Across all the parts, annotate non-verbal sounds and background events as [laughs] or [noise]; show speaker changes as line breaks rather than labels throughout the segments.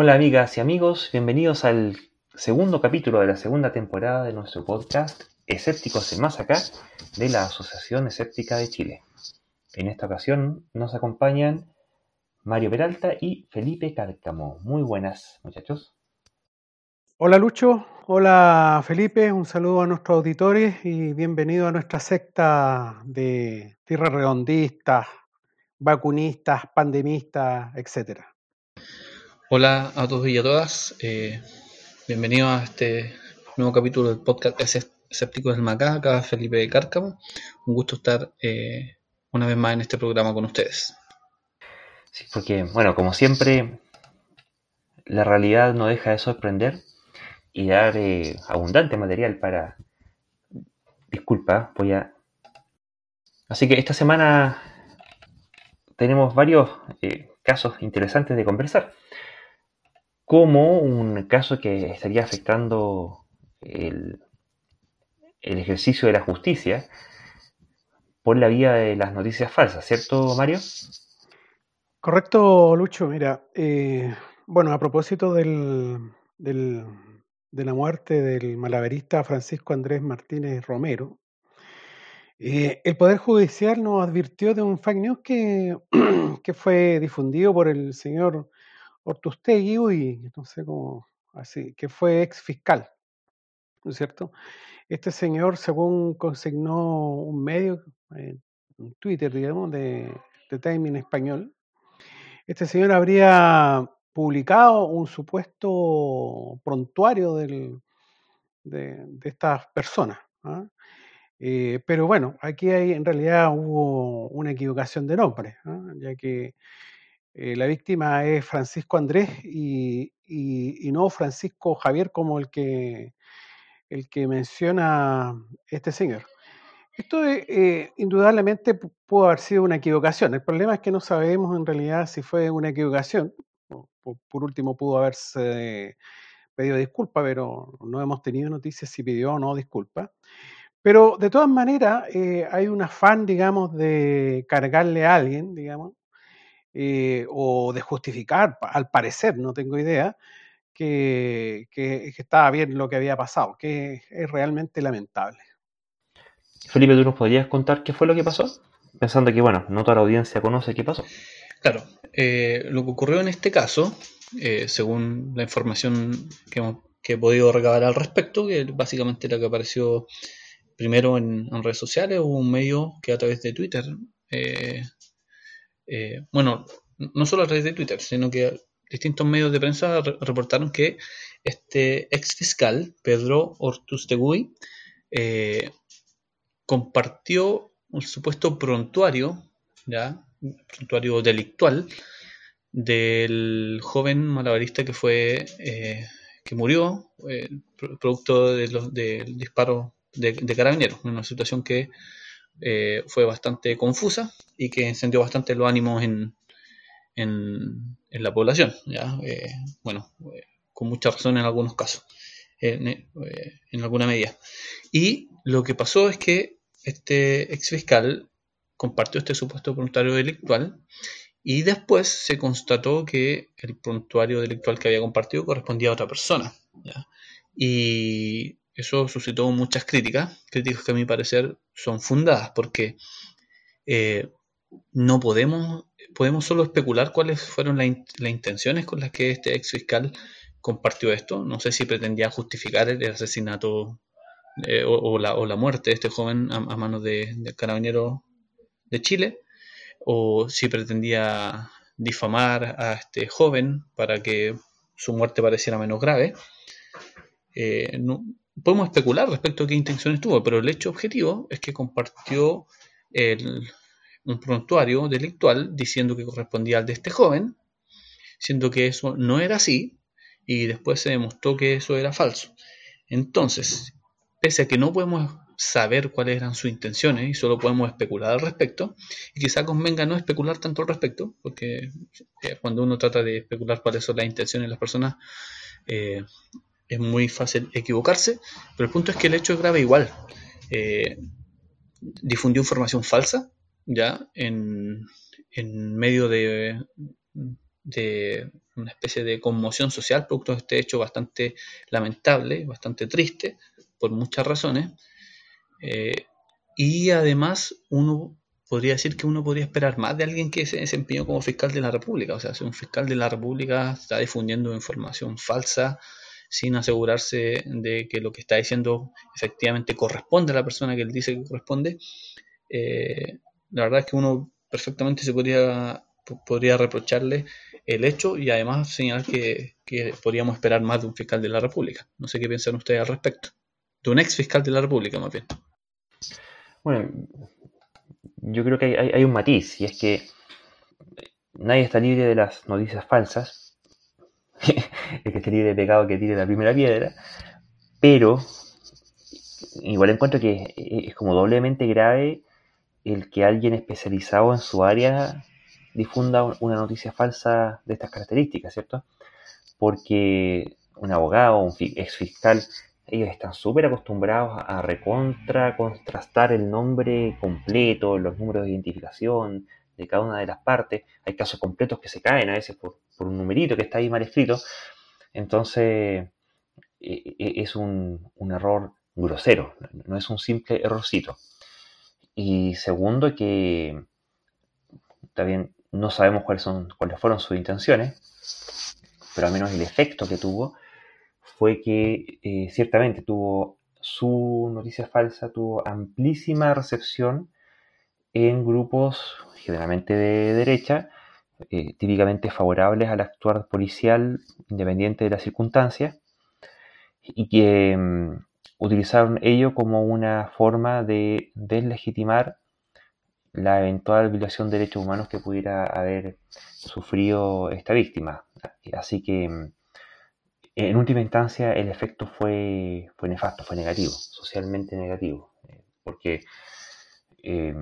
Hola amigas y amigos, bienvenidos al segundo capítulo de la segunda temporada de nuestro podcast Escépticos en Más Acá de la Asociación Escéptica de Chile. En esta ocasión nos acompañan Mario Peralta y Felipe Cárcamo. Muy buenas muchachos.
Hola Lucho, hola Felipe, un saludo a nuestros auditores y bienvenido a nuestra secta de tierras redondistas, vacunistas, pandemistas, etcétera.
Hola a todos y a todas, eh, bienvenidos a este nuevo capítulo del podcast Escépticos del Macá, acá Felipe Cárcamo. Un gusto estar eh, una vez más en este programa con ustedes.
Sí, porque, bueno, como siempre, la realidad no deja de sorprender y dar eh, abundante material para... Disculpa, voy a... Así que esta semana tenemos varios casos interesantes de conversar como un caso que estaría afectando el, ejercicio de la justicia por la vía de las noticias falsas, ¿cierto, Mario?
Correcto, Lucho. Mira, eh, bueno, a propósito del, de la muerte del malabarista Francisco Andrés Martínez Romero, eh, el Poder Judicial nos advirtió de un fake news que, [clears throat] que fue difundido por el señor Ortustegui, uy, sé cómo, así, que fue ex fiscal, ¿no es cierto? Este señor, según consignó un medio, eh, un Twitter, digamos, de, de Time español, este señor habría publicado un supuesto prontuario del, de, estas personas. ¿ah? Eh, pero bueno, aquí hay, en realidad hubo una equivocación de nombre, ¿ah? ya que eh, la víctima es Francisco Andrés y, no Francisco Javier como el que, el que menciona este señor. Esto eh, indudablemente pudo haber sido una equivocación. El problema es que no sabemos en realidad si fue una equivocación. Por, último, pudo haberse pedido disculpa, pero no hemos tenido noticias si pidió o no disculpa. Pero de todas maneras, eh, hay un afán, digamos, de cargarle a alguien, digamos, eh, o de justificar, al parecer, no tengo idea, que, estaba bien lo que había pasado, que es realmente lamentable.
Felipe, ¿tú nos podrías contar qué fue lo que pasó? Pensando que, bueno, no toda la audiencia conoce qué pasó.
Claro, eh, lo que ocurrió en este caso, eh, según la información que, he podido recabar al respecto, que básicamente la que apareció primero en, redes sociales, o un medio que a través de Twitter eh, bueno, no solo a través de Twitter, sino que distintos medios de prensa reportaron que este ex fiscal, Pedro Ortustegui, eh, compartió un supuesto prontuario, ¿ya? prontuario delictual, del joven malabarista que fue eh, que murió producto del disparo de, de carabineros, una situación que eh, fue bastante confusa y que encendió bastante los ánimos en, en, la población. ¿ya? Eh, bueno, eh, con mucha razón en algunos casos, en, alguna medida. Y lo que pasó es que este ex fiscal compartió este supuesto prontuario delictual y después se constató que el prontuario delictual que había compartido correspondía a otra persona. ¿ya? Y eso suscitó muchas críticas, críticas que a mi parecer son fundadas, porque eh, no podemos, podemos solo especular cuáles fueron las intenciones con las que este ex fiscal compartió esto. No sé si pretendía justificar el, asesinato eh, o, la, muerte de este joven a, manos de, del carabinero de Chile, o si pretendía difamar a este joven para que su muerte pareciera menos grave. Eh, podemos especular respecto a qué intenciones tuvo, pero el hecho objetivo es que compartió un prontuario delictual diciendo que correspondía al de este joven, siendo que eso no era así, y después se demostró que eso era falso. Entonces, pese a que no podemos saber cuáles eran sus intenciones y solo podemos especular al respecto, y quizá convenga no especular tanto al respecto, porque eh, cuando uno trata de especular cuáles son las intenciones de las personas, eh, es muy fácil equivocarse, pero el punto es que el hecho es grave igual. Eh, difundió información falsa, ya, en, en medio de, de una especie de conmoción social producto de este hecho bastante lamentable, bastante triste, por muchas razones. Eh, y además uno podría decir que uno podría esperar más de alguien que se desempeñó como fiscal de la República. O sea, si un fiscal de la República está difundiendo información falsa sin asegurarse de que lo que está diciendo efectivamente corresponde a la persona que él dice que corresponde, eh, la verdad es que uno perfectamente se podría, podría reprocharle el hecho y además señalar que, que podríamos esperar más de un fiscal de la República. No sé qué piensan ustedes al respecto. De un ex fiscal de la República, más bien.
Bueno, yo creo que hay, un matiz, y es que nadie está libre de las noticias falsas. [laughs] el que esté libre de pecado que tire la primera piedra. Pero igual encuentro que es como doblemente grave el que alguien especializado en su área difunda una noticia falsa de estas características, ¿cierto? Porque un abogado, un ex fiscal, ellos están súper acostumbrados a recontra contrastar el nombre completo, los números de identificación de cada una de las partes. Hay casos completos que se caen a veces por, un numerito que está ahí mal escrito. Entonces, e, e, es un, error grosero, no es un simple errorcito. Y segundo, que también no sabemos cuáles, son, cuáles fueron sus intenciones, pero al menos el efecto que tuvo fue que eh, ciertamente tuvo su noticia falsa, tuvo amplísima recepción en grupos generalmente de derecha, eh, típicamente favorables al actuar policial independiente de las circunstancias, y que mm, utilizaron ello como una forma de deslegitimar la eventual violación de derechos humanos que pudiera haber sufrido esta víctima. Así que mm, en última instancia el efecto fue, fue nefasto, fue negativo, socialmente negativo, eh, porque eh,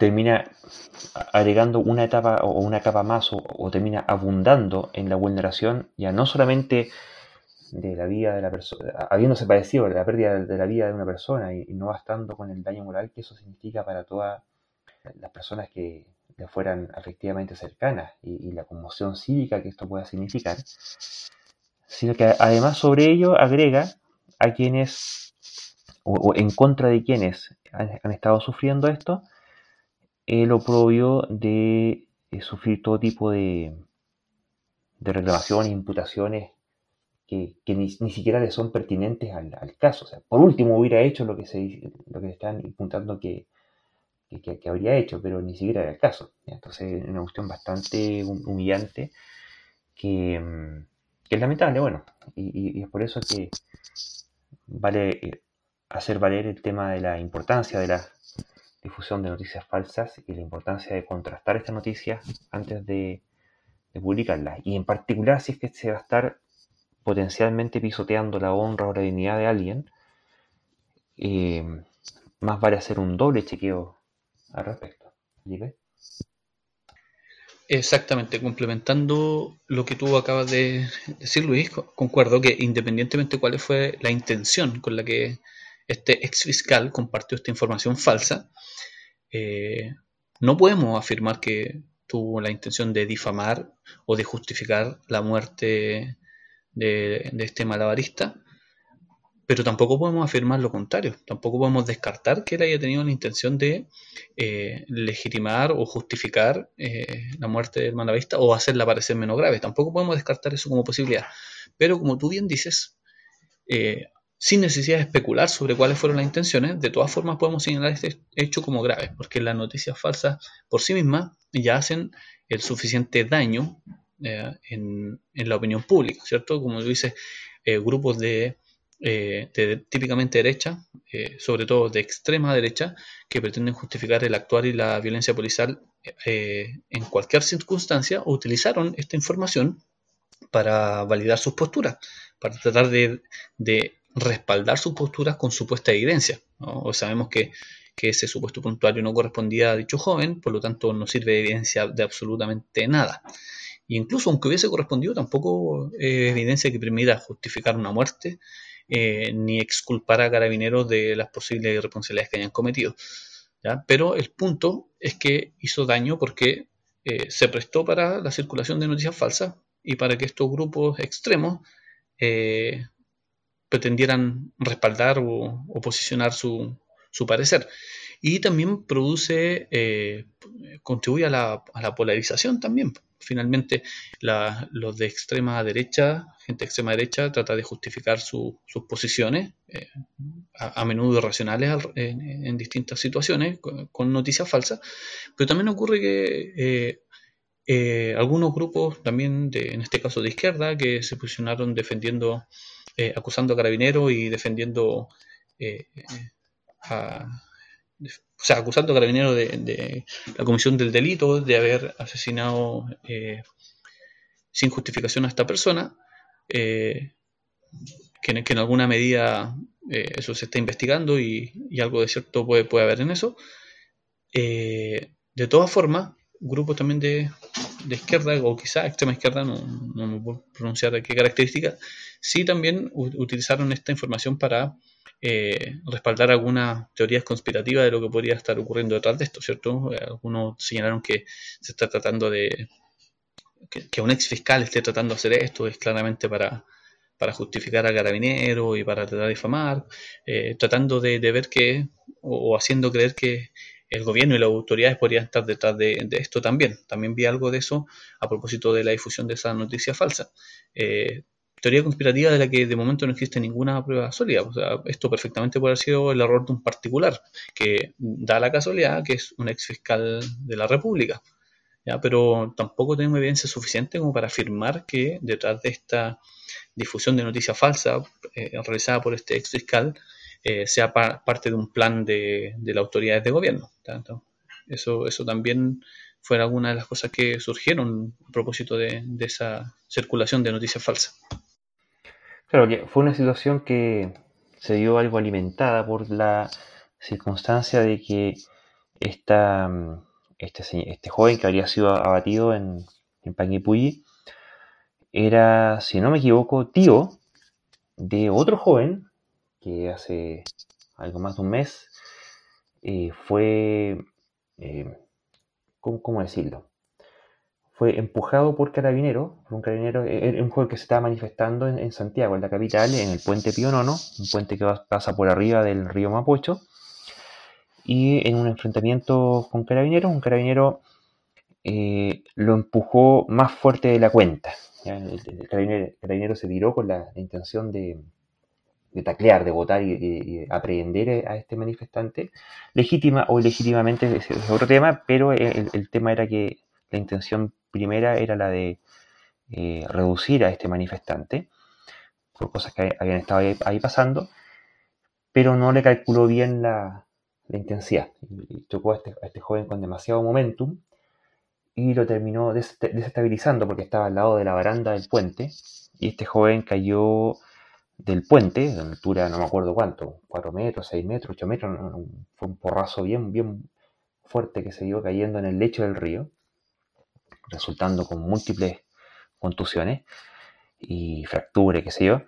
termina agregando una etapa o una capa más o, termina abundando en la vulneración ya no solamente de la vida de la persona, habiéndose padecido la pérdida de la vida de una persona y, no bastando con el daño moral que eso significa para todas las personas que le fueran efectivamente cercanas y, y la conmoción cívica que esto pueda significar, sino que además sobre ello agrega a quienes, o, en contra de quienes han, estado sufriendo esto, el oprobio de eh, sufrir todo tipo de, de reclamaciones, imputaciones que, ni, siquiera le son pertinentes al, caso. O sea, por último hubiera hecho lo que se lo que están imputando que, que, habría hecho, pero ni siquiera era el caso. Entonces es una cuestión bastante humillante que, mm, que es lamentable, bueno, y, es por eso que vale eh, hacer valer el tema de la importancia de la difusión de noticias falsas y la importancia de contrastar estas noticias antes de, publicarlas. Y en particular si es que se va a estar potencialmente pisoteando la honra o la dignidad de alguien, eh, más vale hacer un doble chequeo al respecto.
Exactamente, complementando lo que tú acabas de decir, Luis, concuerdo que independientemente de cuál fue la intención con la que este ex fiscal compartió esta información falsa, eh, no podemos afirmar que tuvo la intención de difamar o de justificar la muerte de, este malabarista, pero tampoco podemos afirmar lo contrario, tampoco podemos descartar que él haya tenido la intención de eh, legitimar o justificar eh, la muerte del malavista o hacerla parecer menos grave, tampoco podemos descartar eso como posibilidad. Pero como tú bien dices, sin necesidad de especular sobre cuáles fueron las intenciones, de todas formas podemos señalar este hecho como grave, porque las noticias falsas por sí mismas ya hacen el suficiente daño en, en, la opinión pública, ¿cierto? Como tú dices, grupos de eh, de, típicamente derecha, eh, sobre todo de extrema derecha, que pretenden justificar el actuar y la violencia policial eh, en cualquier circunstancia, utilizaron esta información para validar sus posturas, para tratar de, respaldar sus posturas con supuesta evidencia. O sabemos que, ese supuesto puntuario no correspondía a dicho joven, por lo tanto no sirve de evidencia de absolutamente nada. E incluso aunque hubiese correspondido, tampoco es evidencia que permita justificar una muerte eh, ni exculpar a carabineros de las posibles irresponsabilidades que hayan cometido. Pero el punto es que hizo daño porque eh, se prestó para la circulación de noticias falsas y para que estos grupos extremos eh, pretendieran respaldar o, posicionar su, parecer. Y también produce, eh, contribuye a la, polarización también. Finalmente, los de extrema derecha, gente de extrema derecha, trata de justificar sus posiciones, a, menudo irracionales en, distintas situaciones, con, noticias falsas. Pero también ocurre que eh, algunos grupos también, de, en este caso de izquierda, que se posicionaron defendiendo, eh, acusando a carabineros y defendiendo, eh, o sea, acusando a carabineros de, la comisión del delito, de haber asesinado sin justificación a esta persona, que, en alguna medida eso se está investigando y, algo de cierto puede, puede haber en eso. de todas formas, grupos también de, izquierda, o quizá extrema izquierda, no, no me puedo pronunciar de qué característica, sí también utilizaron esta información para eh, respaldar algunas teorías conspirativas de lo que podría estar ocurriendo detrás de esto, ¿cierto? Algunos señalaron que se está tratando de. que, un ex fiscal esté tratando de hacer esto, es claramente para, para justificar a Carabinero y para tratar de difamar, eh, tratando de, ver que, o haciendo creer que el gobierno y las autoridades podrían estar detrás de, esto también. También vi algo de eso a propósito de la difusión de esa noticia falsa. Eh, teoría conspirativa de la que de momento no existe ninguna prueba sólida. O sea, esto perfectamente puede haber sido el error de un particular, que da la casualidad que es un ex fiscal de la República. Pero tampoco tenemos evidencia suficiente como para afirmar que detrás de esta difusión de noticia falsa eh, realizada por este ex fiscal eh, sea parte de un plan de, de las autoridades de gobierno. Eso, eso también fue alguna de las cosas que surgieron a propósito de, esa circulación de noticias falsas.
Claro, que fue una situación que se dio algo alimentada por la circunstancia de que esta, este, este joven que habría sido abatido en, en Panguipulli era, si no me equivoco, tío de otro joven que hace algo más de un mes eh, fue, eh, ¿cómo, decirlo? Fue empujado por carabineros, por un carabinero, eh, un joven que se estaba manifestando en, Santiago, en la capital, en el puente Pío Nono, un puente que pasa por arriba del río Mapocho, y en un enfrentamiento con carabineros, un carabinero lo empujó más fuerte de la cuenta. El, carabinero, se tiró con la intención de, de taclear, de votar y, aprehender a este manifestante, legítima o ilegítimamente es, otro tema, pero el, tema era que la intención primera era la de eh, reducir a este manifestante por cosas que habían estado ahí, pasando, pero no le calculó bien la, intensidad. Y chocó a este, a este, joven con demasiado momentum y lo terminó desestabilizando porque estaba al lado de la baranda del puente y este joven cayó del puente, de altura no me acuerdo cuánto, 4 metros, 6 metros, 8 metros, fue un porrazo bien, bien fuerte que se dio cayendo en el lecho del río, resultando con múltiples contusiones y fracturas, qué sé yo.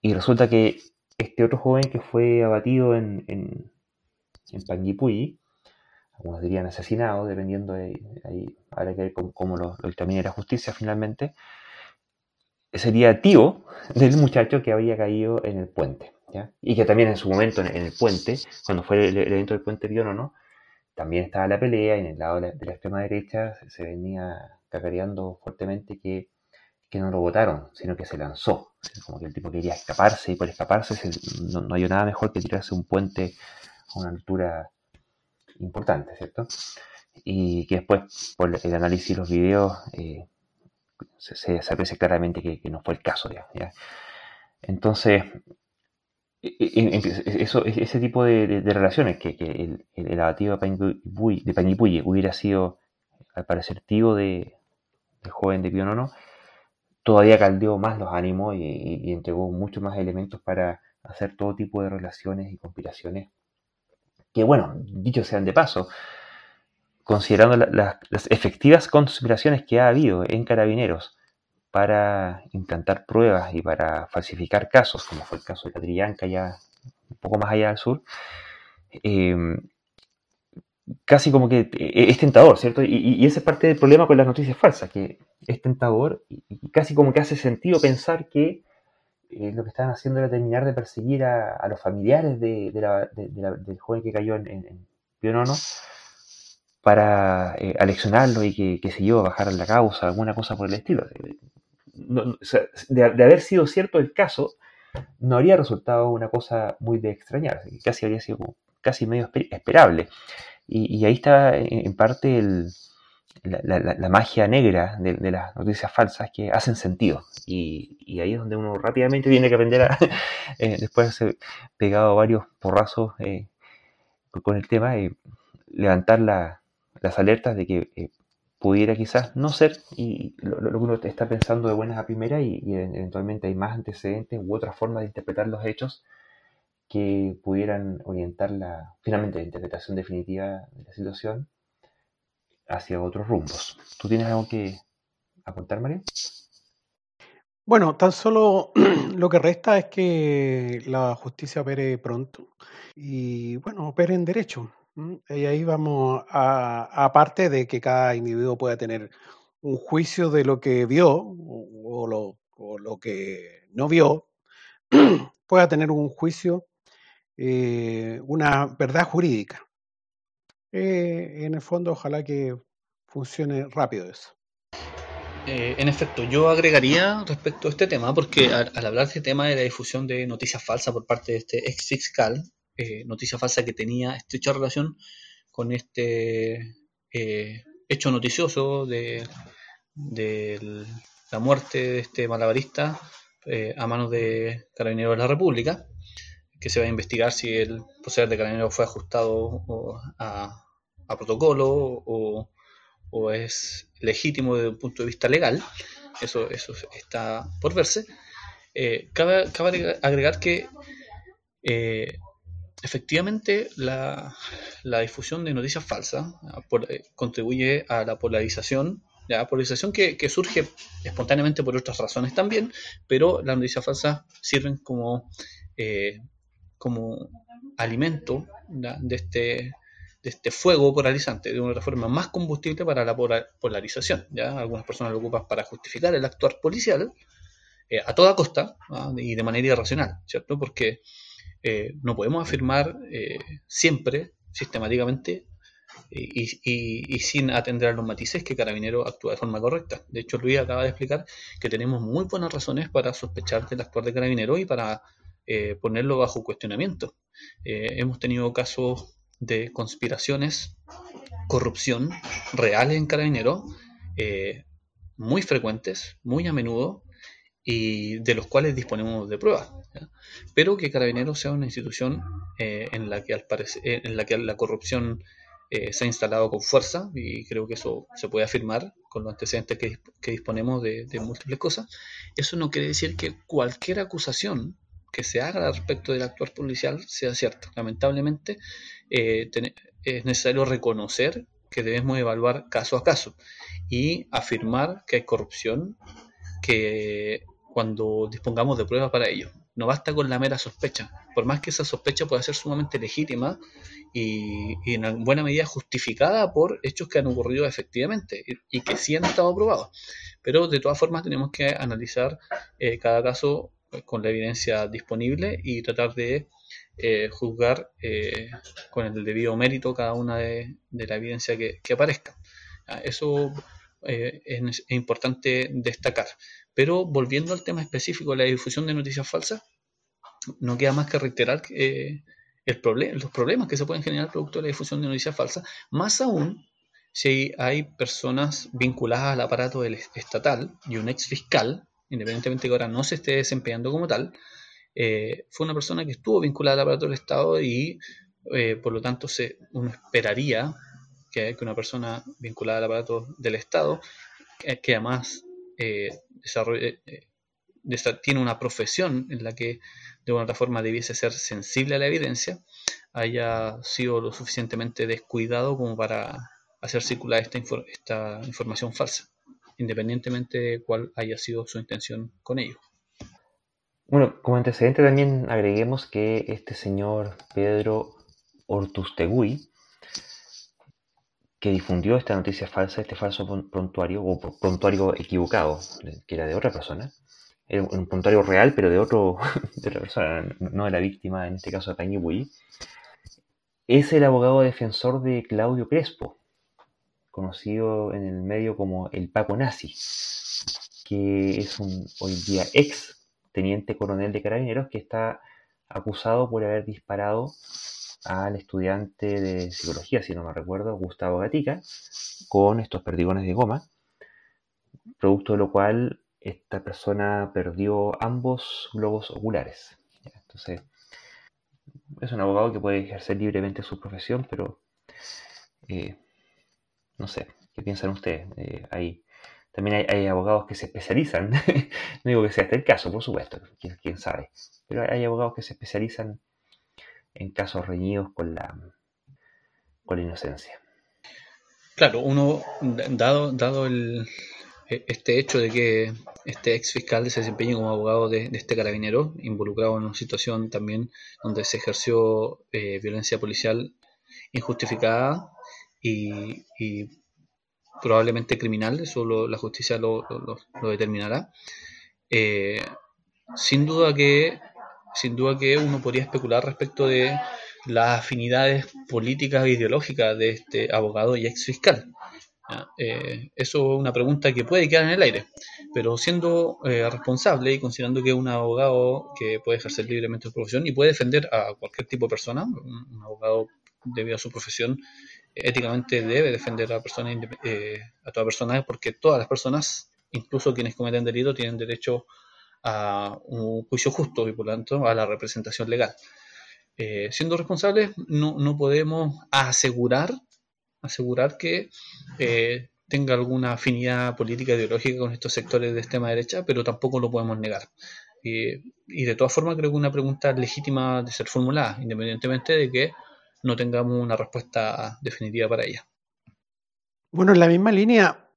Y resulta que este otro joven que fue abatido en, en, en algunos dirían asesinado, dependiendo de ahí, habrá que ver cómo, lo, lo la justicia finalmente, sería tío del muchacho que había caído en el puente. Y que también en su momento en, el puente, cuando fue el, evento del puente Pío no, también estaba la pelea y en el lado de la, extrema derecha se, venía cacareando fuertemente que, no lo votaron, sino que se lanzó. Como que el tipo quería escaparse y por escaparse no, no hay nada mejor que tirarse un puente a una altura importante, ¿cierto? Y que después, por el análisis de los videos, eh, se, se, aprecia claramente que, no fue el caso. ¿ya? Entonces, e, e, e, eso, ese tipo de, relaciones, que, el, el, abatido de Panguipulli hubiera sido, al parecer, tío de, del joven de Pionono, todavía caldeó más los ánimos y, entregó muchos más elementos para hacer todo tipo de relaciones y conspiraciones. Que bueno, dicho sean de paso, considerando las efectivas conspiraciones que ha habido en carabineros para implantar pruebas y para falsificar casos, como fue el caso de Catrillanca, ya un poco más allá al sur, em, casi como que eh, es tentador, ¿cierto? Y, ese es parte del problema con las noticias falsas, que es tentador y, casi como que hace sentido pensar que eh, lo que estaban haciendo era terminar de perseguir a, los familiares de, del joven que cayó en, en, Pionono para eh, aleccionarlo y que, que se yo, bajar la causa, alguna cosa por el estilo. de, haber sido cierto el caso, no habría resultado una cosa muy de extrañar, casi habría sido casi medio esperable. Y, ahí está en parte la, magia negra de, las noticias falsas que hacen sentido. Y, ahí es donde uno rápidamente tiene que aprender a, [laughs] eh, después de haber pegado varios porrazos eh, con el tema, eh, levantar las alertas de que pudiera quizás no ser y lo, que uno está pensando de buenas a primera y, eventualmente hay más antecedentes u otra forma de interpretar los hechos que pudieran orientar la, finalmente la interpretación definitiva de la situación hacia otros rumbos. ¿Tú tienes algo que apuntar, María?
Bueno, tan solo [clears throat] lo que resta es que la justicia opere pronto y, bueno, opere en derecho. Y ahí vamos a, aparte de que cada individuo pueda tener un juicio de lo que vio o, lo, lo que no vio, [clears throat] pueda tener un juicio eh, una verdad jurídica. Eh, en el fondo, ojalá que funcione rápido eso.
Eh, en efecto, yo agregaría respecto a este tema, porque al, hablar de este tema de la difusión de noticias falsas por parte de este ex fiscal, noticia falsa que tenía estrecha relación con este hecho noticioso de, de, la muerte de este malabarista a manos de Carabineros de la República, que se va a investigar si el proceder de carabinero fue ajustado a, protocolo o, es legítimo desde un punto de vista legal. Eso, eso está por verse. Eh, cabe, agregar que eh, efectivamente la, difusión de noticias falsas eh, contribuye a la polarización, la polarización que, que, surge espontáneamente por otras razones también, pero las noticias falsas sirven como como alimento de este, de este fuego polarizante, de una forma más combustible para la polarización. ¿ya? Algunas personas lo ocupan para justificar el actuar policial eh, a toda costa ¿ah? y de manera irracional, ¿cierto? Porque eh, no podemos afirmar eh, siempre, sistemáticamente, y, sin atender a los matices que Carabinero actúa de forma correcta. De hecho, Luis acaba de explicar que tenemos muy buenas razones para sospechar del actuar de Carabinero y para eh, ponerlo bajo cuestionamiento. Eh, hemos tenido casos de conspiraciones, corrupción reales en Carabinero, eh, muy frecuentes, muy a menudo, y de los cuales disponemos de pruebas. Pero que Carabineros sea una institución en, la que al en la que la corrupción se ha instalado con fuerza, y creo que eso se puede afirmar con los antecedentes que, disponemos de, múltiples cosas, eso no quiere decir que cualquier acusación que se haga respecto del actuar policial sea cierto. Lamentablemente eh, es necesario reconocer que debemos evaluar caso a caso y afirmar que hay corrupción que cuando dispongamos de pruebas para ello. No basta con la mera sospecha, por más que esa sospecha pueda ser sumamente legítima y, en buena medida justificada por hechos que han ocurrido efectivamente y, que sí han estado probados. Pero de todas formas tenemos que analizar eh, cada caso con la evidencia disponible y tratar de eh, juzgar eh, con el debido mérito cada una de, la evidencia que, aparezca. Ah, eso eh, es, importante destacar. Pero volviendo al tema específico de la difusión de noticias falsas, no queda más que reiterar el los problemas que se pueden generar producto de la difusión de noticias falsas, más aún si hay personas vinculadas al aparato del estatal y un ex fiscal independientemente de que ahora no se esté desempeñando como tal, eh, fue una persona que estuvo vinculada al aparato del Estado y eh, por lo tanto se, uno esperaría que, una persona vinculada al aparato del Estado, que, además eh, tiene una profesión en la que de una otra forma debiese ser sensible a la evidencia, haya sido lo suficientemente descuidado como para hacer circular esta, esta información falsa independientemente de cuál haya sido su intención con ello.
Bueno, como antecedente también agreguemos que este señor Pedro Ortustegui que difundió esta noticia falsa, este falso prontuario, o prontuario equivocado, que era de otra persona, era un prontuario real, pero de, otro, [laughs] de otra persona, no de la víctima, en este caso de Tanguy es el abogado defensor de Claudio Crespo, conocido en el medio como el Paco Nazi, que es un hoy día ex teniente coronel de carabineros que está acusado por haber disparado al estudiante de psicología, si no me recuerdo, Gustavo Gatica, con estos perdigones de goma, producto de lo cual esta persona perdió ambos globos oculares. Entonces, es un abogado que puede ejercer libremente su profesión, pero eh, no sé, ¿qué piensan ustedes? Eh, hay, también hay, abogados que se especializan, [laughs] no digo que sea este el caso, por supuesto, quién, sabe, pero hay abogados que se especializan en casos reñidos con la, con la inocencia.
Claro, uno, dado, dado el, e, este hecho de que este ex fiscal se desempeñe como abogado de, este carabinero, involucrado en una situación también donde se ejerció eh, violencia policial injustificada y, probablemente criminal, eso la justicia lo, determinará. Eh, sin duda que sin duda que uno podría especular respecto de las afinidades políticas e ideológicas de este abogado y ex fiscal. Eh, eso es una pregunta que puede quedar en el aire, pero siendo eh, responsable y considerando que es un abogado que puede ejercer libremente su profesión y puede defender a cualquier tipo de persona, un, abogado debido a su profesión éticamente debe defender a, persona, eh, a toda persona porque todas las personas, incluso quienes cometen delito, tienen derecho a un juicio justo y por lo tanto a la representación legal. siendo responsables, no, no podemos asegurar asegurar que eh, tenga alguna afinidad política ideológica con estos sectores de extrema derecha, pero tampoco lo podemos negar. y de todas formas creo que una pregunta legítima de ser formulada, independientemente de que no tengamos una respuesta definitiva para ella.
Bueno, en la misma línea,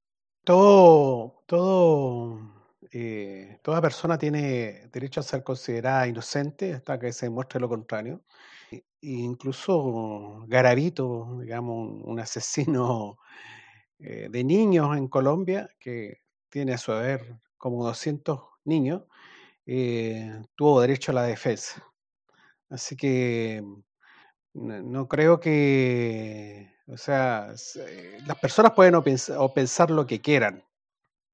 todo, todo, eh, toda persona tiene derecho a ser considerada inocente hasta que se demuestre lo contrario incluso Garavito, digamos, un, asesino eh, de niños en Colombia, que tiene a su haber como 200 niños, eh, tuvo derecho a la defensa. Así que no, creo que, o sea, las personas pueden o pensar lo que quieran,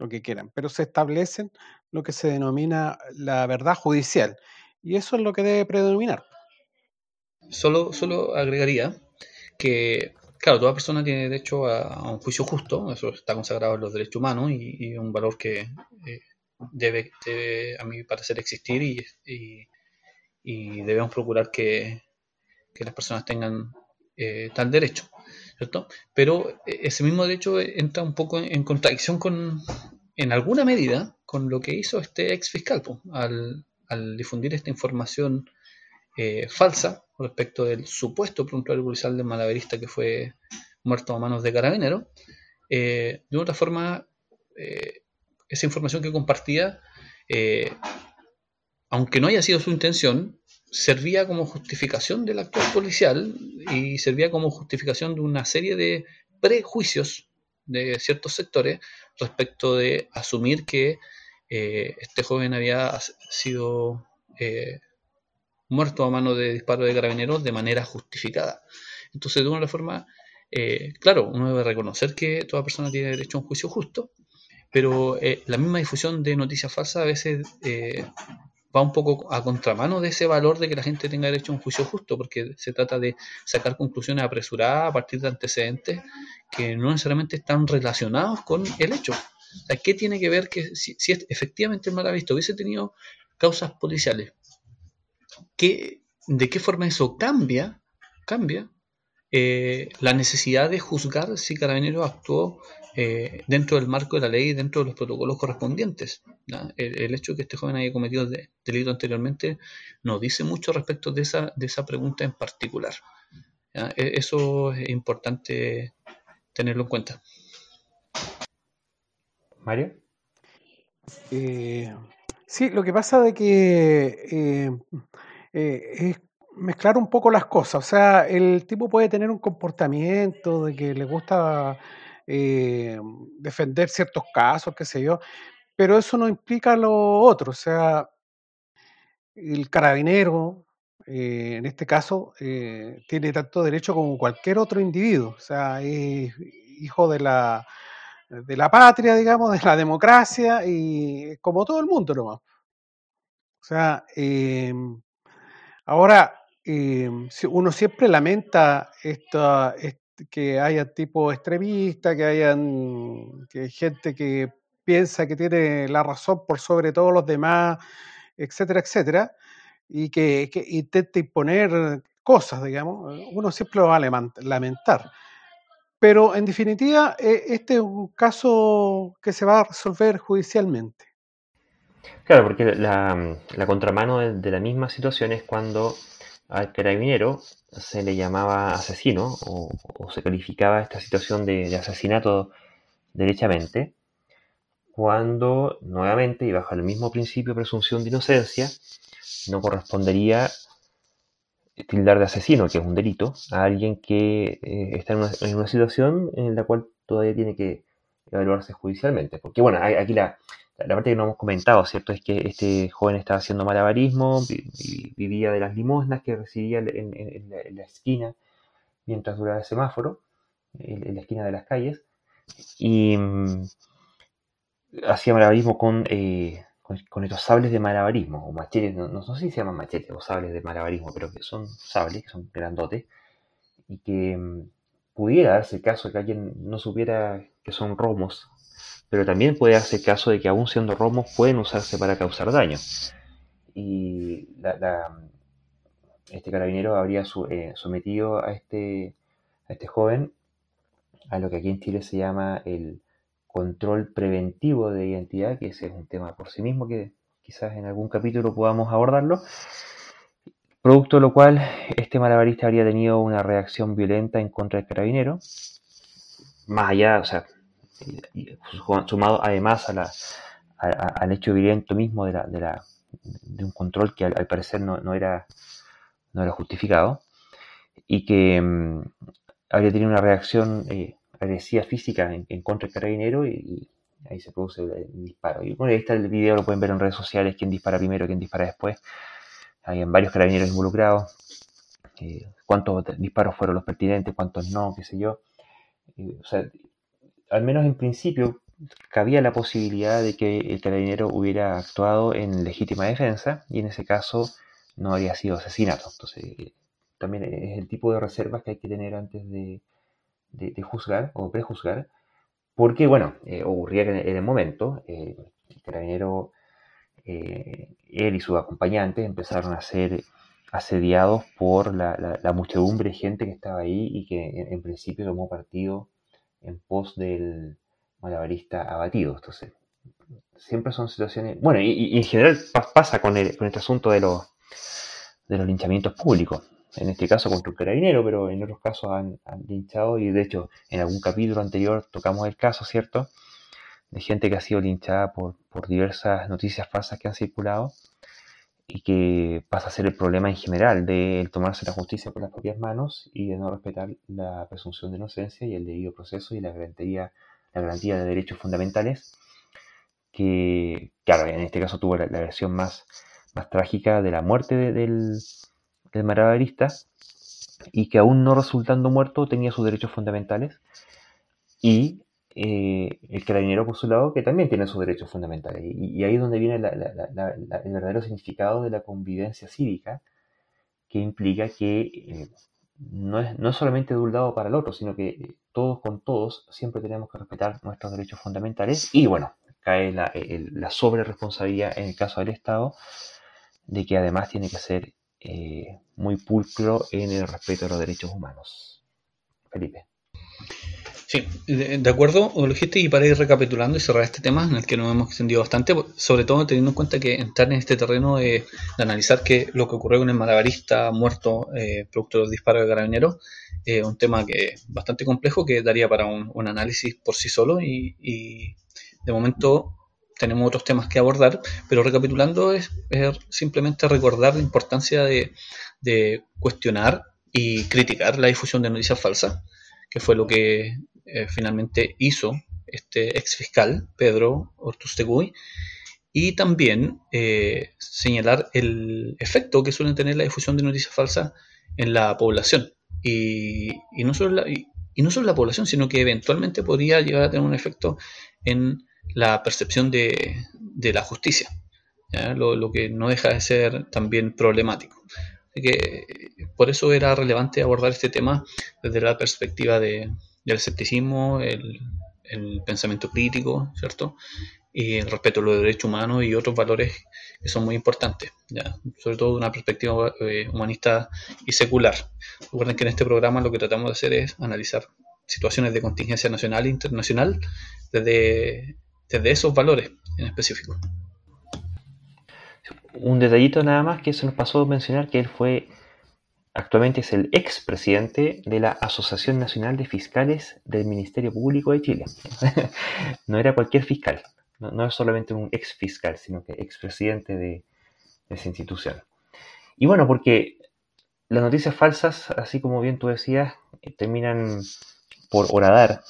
lo que quieran, pero se establecen lo que se denomina la verdad judicial, y eso es lo que debe predominar.
Solo, solo agregaría que, claro, toda persona tiene derecho a, un juicio justo, eso está consagrado en los derechos humanos y, es un valor que eh, debe, a mi parecer, existir y, debemos procurar que, las personas tengan eh, tal derecho, Pero eh, ese mismo derecho entra un poco en, contradicción con, en alguna medida, con lo que hizo este ex fiscal, al, difundir esta información falsa respecto del supuesto prontuario policial del malaverista que fue muerto a manos de carabineros. Eh, de otra forma, eh, esa información que compartía, eh, aunque no haya sido su intención, servía como justificación del actor policial y servía como justificación de una serie de prejuicios de ciertos sectores respecto de asumir que este joven había sido muerto a mano de disparo de carabineros de manera justificada. Entonces, de una forma, eh, claro, uno debe reconocer que toda persona tiene derecho a un juicio justo, pero eh, la misma difusión de noticias falsas a veces eh, va un poco a contramano de ese valor de que la gente tenga derecho a un juicio justo, porque se trata de sacar conclusiones apresuradas a partir de antecedentes que no necesariamente están relacionados con el hecho. ¿qué tiene que ver que si, si efectivamente el visto hubiese tenido causas policiales ¿de qué forma eso cambia, cambia eh, la necesidad de juzgar si Carabineros actuó eh, dentro del marco de la ley y dentro de los protocolos correspondientes? El, hecho de que este joven haya cometido delito anteriormente no dice mucho respecto de esa, de esa pregunta en particular. E, eso es importante tenerlo en cuenta.
Mario.
Eh, sí, lo que pasa de que eh, es mezclar un poco las cosas. O sea, el tipo puede tener un comportamiento de que le gusta eh, defender ciertos casos, qué sé yo, pero eso no implica lo otro. O sea, el carabinero, eh, en este caso, eh, tiene tanto derecho como cualquier otro individuo. O sea, es hijo de la, de la patria, digamos, de la democracia y como todo el mundo nomás. O sea, em, ahora em, uno siempre lamenta esta, que haya tipo extremista, que hayan que gente que piensa que tiene la razón por sobre todos los demás, etcétera, etcétera, y que, que intenta imponer cosas, digamos, uno siempre lo va a lamentar. Pero en definitiva, e, este es un caso que se va a resolver judicialmente.
Claro, porque la, contramano de, la misma situación es cuando al carabinero se le llamaba asesino o, se calificaba esta situación de, asesinato derechamente, cuando nuevamente y bajo el mismo principio de presunción de inocencia, no correspondería tildar de asesino, que es un delito, a alguien que eh, está en una, situación en la cual todavía tiene que evaluarse judicialmente. Porque bueno, aquí la, la parte que no hemos comentado, ¿cierto? Es que este joven estaba haciendo malabarismo, vivía de las limosnas que recibía en, la, esquina mientras duraba el semáforo, en, la esquina de las calles, y mm, hacía malabarismo con eh, con, estos sables de malabarismo, o machetes, no, sé si se llaman machetes o sables de malabarismo, pero que son sables, que son grandotes, y que mm, pudiera darse el caso de que alguien no supiera que son romos, pero también puede el caso de que aún siendo romos pueden usarse para causar daño. Y este carabinero habría eh, sometido a este, a este joven a lo que aquí en Chile se llama el control preventivo de identidad, que ese es un tema por sí mismo que quizás en algún capítulo podamos abordarlo, producto de lo cual este malabarista habría tenido una reacción violenta en contra del carabinero, más allá, o sea, sumado además a al hecho violento mismo de, la, de, la, de un control que al, parecer no, era, no era justificado, y que mm, habría tenido una reacción eh, agresiva física en, contra del carabinero y, ahí se produce el, disparo. Y bueno, ahí está el video, lo pueden ver en redes sociales, quién dispara primero, quién dispara después. Hay varios carabineros involucrados, eh, cuántos disparos fueron los pertinentes, cuántos no, qué sé yo. Eh, al menos en principio cabía la posibilidad de que el carabinero hubiera actuado en legítima defensa y en ese caso no habría sido asesinato. Entonces, eh, también es el tipo de reservas que hay que tener antes de, juzgar o prejuzgar, porque, bueno, eh, ocurría que en, el momento eh, el carabinero, eh, él y sus acompañantes empezaron a ser asediados por la, la, muchedumbre de gente que estaba ahí y que en, principio tomó partido en pos del malabarista abatido. Entonces, siempre son situaciones. Bueno, y, en general pasa con, el, con este asunto de los, de los linchamientos públicos en este caso contra un carabinero, pero en otros casos han, linchado y de hecho en algún capítulo anterior tocamos el caso, ¿cierto? De gente que ha sido linchada por, diversas noticias falsas que han circulado y que pasa a ser el problema en general de tomarse la justicia por las propias manos y de no respetar la presunción de inocencia y el debido proceso y la garantía, la garantía de derechos fundamentales que, claro, en este caso tuvo la, versión más, más trágica de la muerte del del y que aún no resultando muerto tenía sus derechos fundamentales y eh, el carabinero por su lado que también tiene sus derechos fundamentales y, ahí es donde viene el verdadero significado de la convivencia cívica que implica que eh, no, es, no es solamente de un lado para el otro sino que todos con todos siempre tenemos que respetar nuestros derechos fundamentales y bueno cae la, la sobre responsabilidad en el caso del Estado de que además tiene que ser eh, muy pulcro en el respeto a los derechos humanos. Felipe.
Sí, de, acuerdo, lo dijiste y para ir recapitulando y cerrar este tema en el que nos hemos extendido bastante, sobre todo teniendo en cuenta que entrar en este terreno de, analizar que lo que ocurrió con el malabarista muerto eh, producto de los disparos de carabineros, es un tema que bastante complejo que daría para un, análisis por sí solo y, y de momento tenemos otros temas que abordar, pero recapitulando es, simplemente recordar la importancia de, cuestionar y criticar la difusión de noticias falsas, que fue lo que eh, finalmente hizo este ex fiscal, Pedro Ortusteguy, y también eh, señalar el efecto que suelen tener la difusión de noticias falsas en la población. Y, no solo la, y, no solo la población, sino que eventualmente podría llegar a tener un efecto en la percepción de, la justicia, lo, que no deja de ser también problemático. que por eso era relevante abordar este tema desde la perspectiva de, del escepticismo, el, pensamiento crítico, ¿cierto? Y el respeto a los derechos humanos y otros valores que son muy importantes, sobre todo de una perspectiva eh, humanista y secular. Recuerden que en este programa lo que tratamos de hacer es analizar situaciones de contingencia nacional e internacional desde desde esos valores en específico.
Un detallito nada más que se nos pasó a mencionar que él fue, actualmente es el expresidente de la Asociación Nacional de Fiscales del Ministerio Público de Chile. [laughs] no era cualquier fiscal, no, es solamente un ex fiscal, sino que expresidente de, de esa institución. Y bueno, porque las noticias falsas, así como bien tú decías, eh, terminan por horadar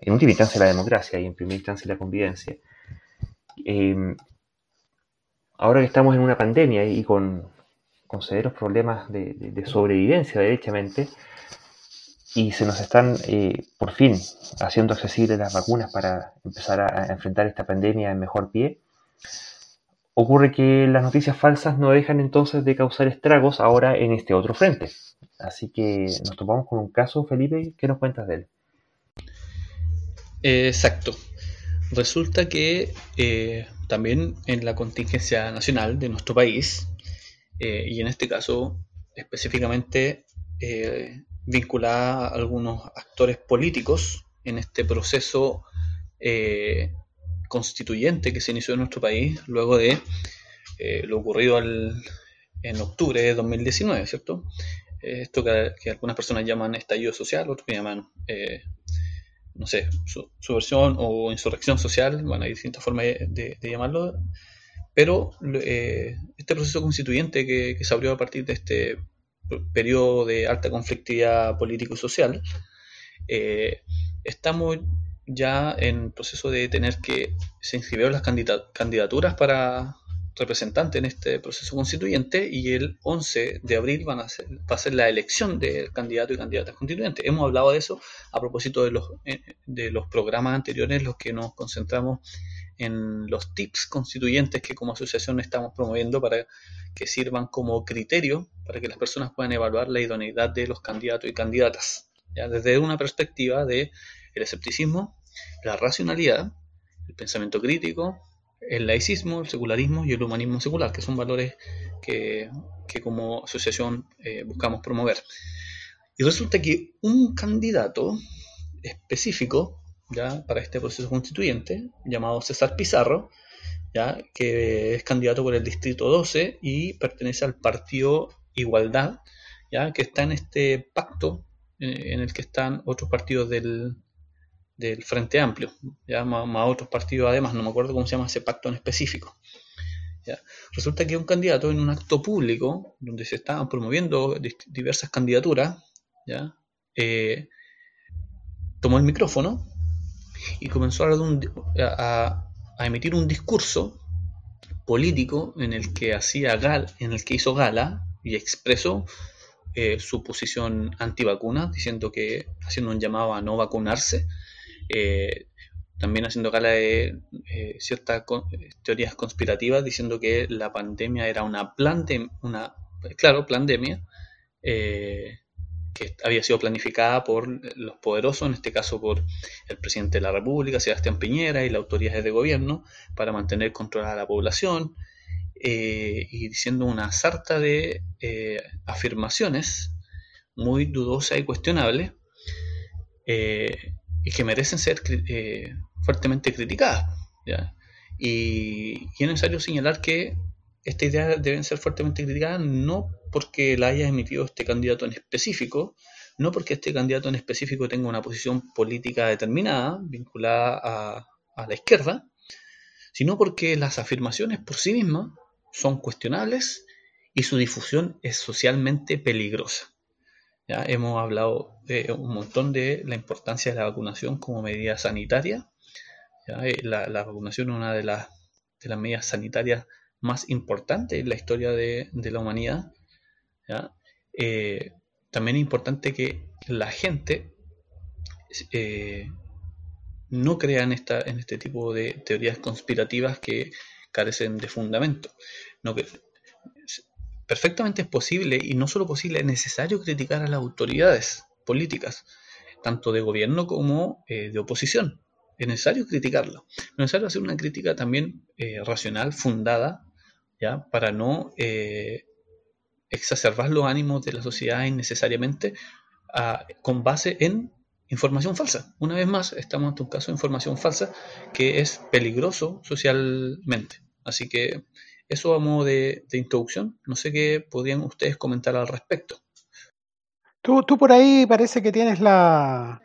en última instancia la democracia y en primera instancia la convivencia. Em, ahora que estamos en una pandemia y con, severos problemas de, sobrevivencia, derechamente, y se nos están eh, por fin haciendo accesibles las vacunas para empezar a, enfrentar esta pandemia en mejor pie, ocurre que las noticias falsas no dejan entonces de causar estragos ahora en este otro frente. Así que nos topamos con un caso, Felipe, ¿qué nos cuentas de él?
exacto. Resulta que eh, también en la contingencia nacional de nuestro país, eh, y en este caso específicamente eh, vinculada a algunos actores políticos en este proceso constituyente que se inició en nuestro país luego de lo ocurrido en octubre de 2019, ¿cierto? esto que, algunas personas llaman estallido social, otros que llaman no sé, su, subversión o insurrección social, bueno, hay distintas formas de, llamarlo, pero eh, este proceso constituyente que, se abrió a partir de este periodo de alta conflictividad político y social, eh, estamos ya en proceso de tener que se inscribieron las candidaturas para representante en este proceso constituyente y el 11 de abril van a ser, va a ser la elección del candidato y candidatas constituyentes. Hemos hablado de eso a propósito de los, eh, de los programas anteriores, los que nos concentramos en los tips constituyentes que como asociación estamos promoviendo para que sirvan como criterio para que las personas puedan evaluar la idoneidad de los candidatos y candidatas, ¿ya? desde una perspectiva de el escepticismo, la racionalidad, el pensamiento crítico, el laicismo, el secularismo y el humanismo secular, que son valores que, como asociación eh, buscamos promover. Y resulta que un candidato específico ya para este proceso constituyente, llamado César Pizarro, ya que es candidato por el distrito 12 y pertenece al partido Igualdad, ya que está en este pacto eh, en el que están otros partidos del, del Frente Amplio, ya más, otros partidos además, no me acuerdo cómo se llama ese pacto en específico. Resulta que un candidato en un acto público, donde se estaban promoviendo diversas candidaturas, ¿ya? Eh, tomó el micrófono y comenzó a, emitir un discurso político en el que hacía gal, en el que hizo gala y expresó eh, su posición antivacuna, diciendo que haciendo un llamado a no vacunarse, eh, también haciendo gala de eh, ciertas teorías conspirativas diciendo que la pandemia era una de una, claro, pandemia eh, que había sido planificada por los poderosos, en este caso por el presidente de la República, Sebastián Piñera, y las autoridades de gobierno, para mantener controlada la población, y diciendo una sarta de afirmaciones muy dudosas y cuestionables, y que merecen ser eh, fuertemente criticadas. Y, es necesario señalar que esta idea deben ser fuertemente criticadas no porque la haya emitido este candidato en específico, no porque este candidato en específico tenga una posición política determinada, vinculada a, a la izquierda, sino porque las afirmaciones por sí mismas son cuestionables y su difusión es socialmente peligrosa. Ya hemos hablado un montón de la importancia de la vacunación como medida sanitaria. Eh, la, vacunación es una de las, medidas sanitarias más importantes en la historia de, la humanidad. Eh, también es importante que la gente eh, no crea en, esta, en este tipo de teorías conspirativas que carecen de fundamento. Perfectamente es posible, y no solo posible, es necesario criticar a las autoridades políticas, tanto de gobierno como eh, de oposición. Es necesario criticarlo. Es necesario hacer una crítica también eh, racional, fundada, ¿ya? para no eh, exacerbar los ánimos de la sociedad innecesariamente con base en información falsa. Una vez más, estamos ante un caso de información falsa que es peligroso socialmente. Así que eso a modo de, introducción. No sé qué podrían ustedes comentar al respecto.
Tú, tú por ahí parece que tienes la,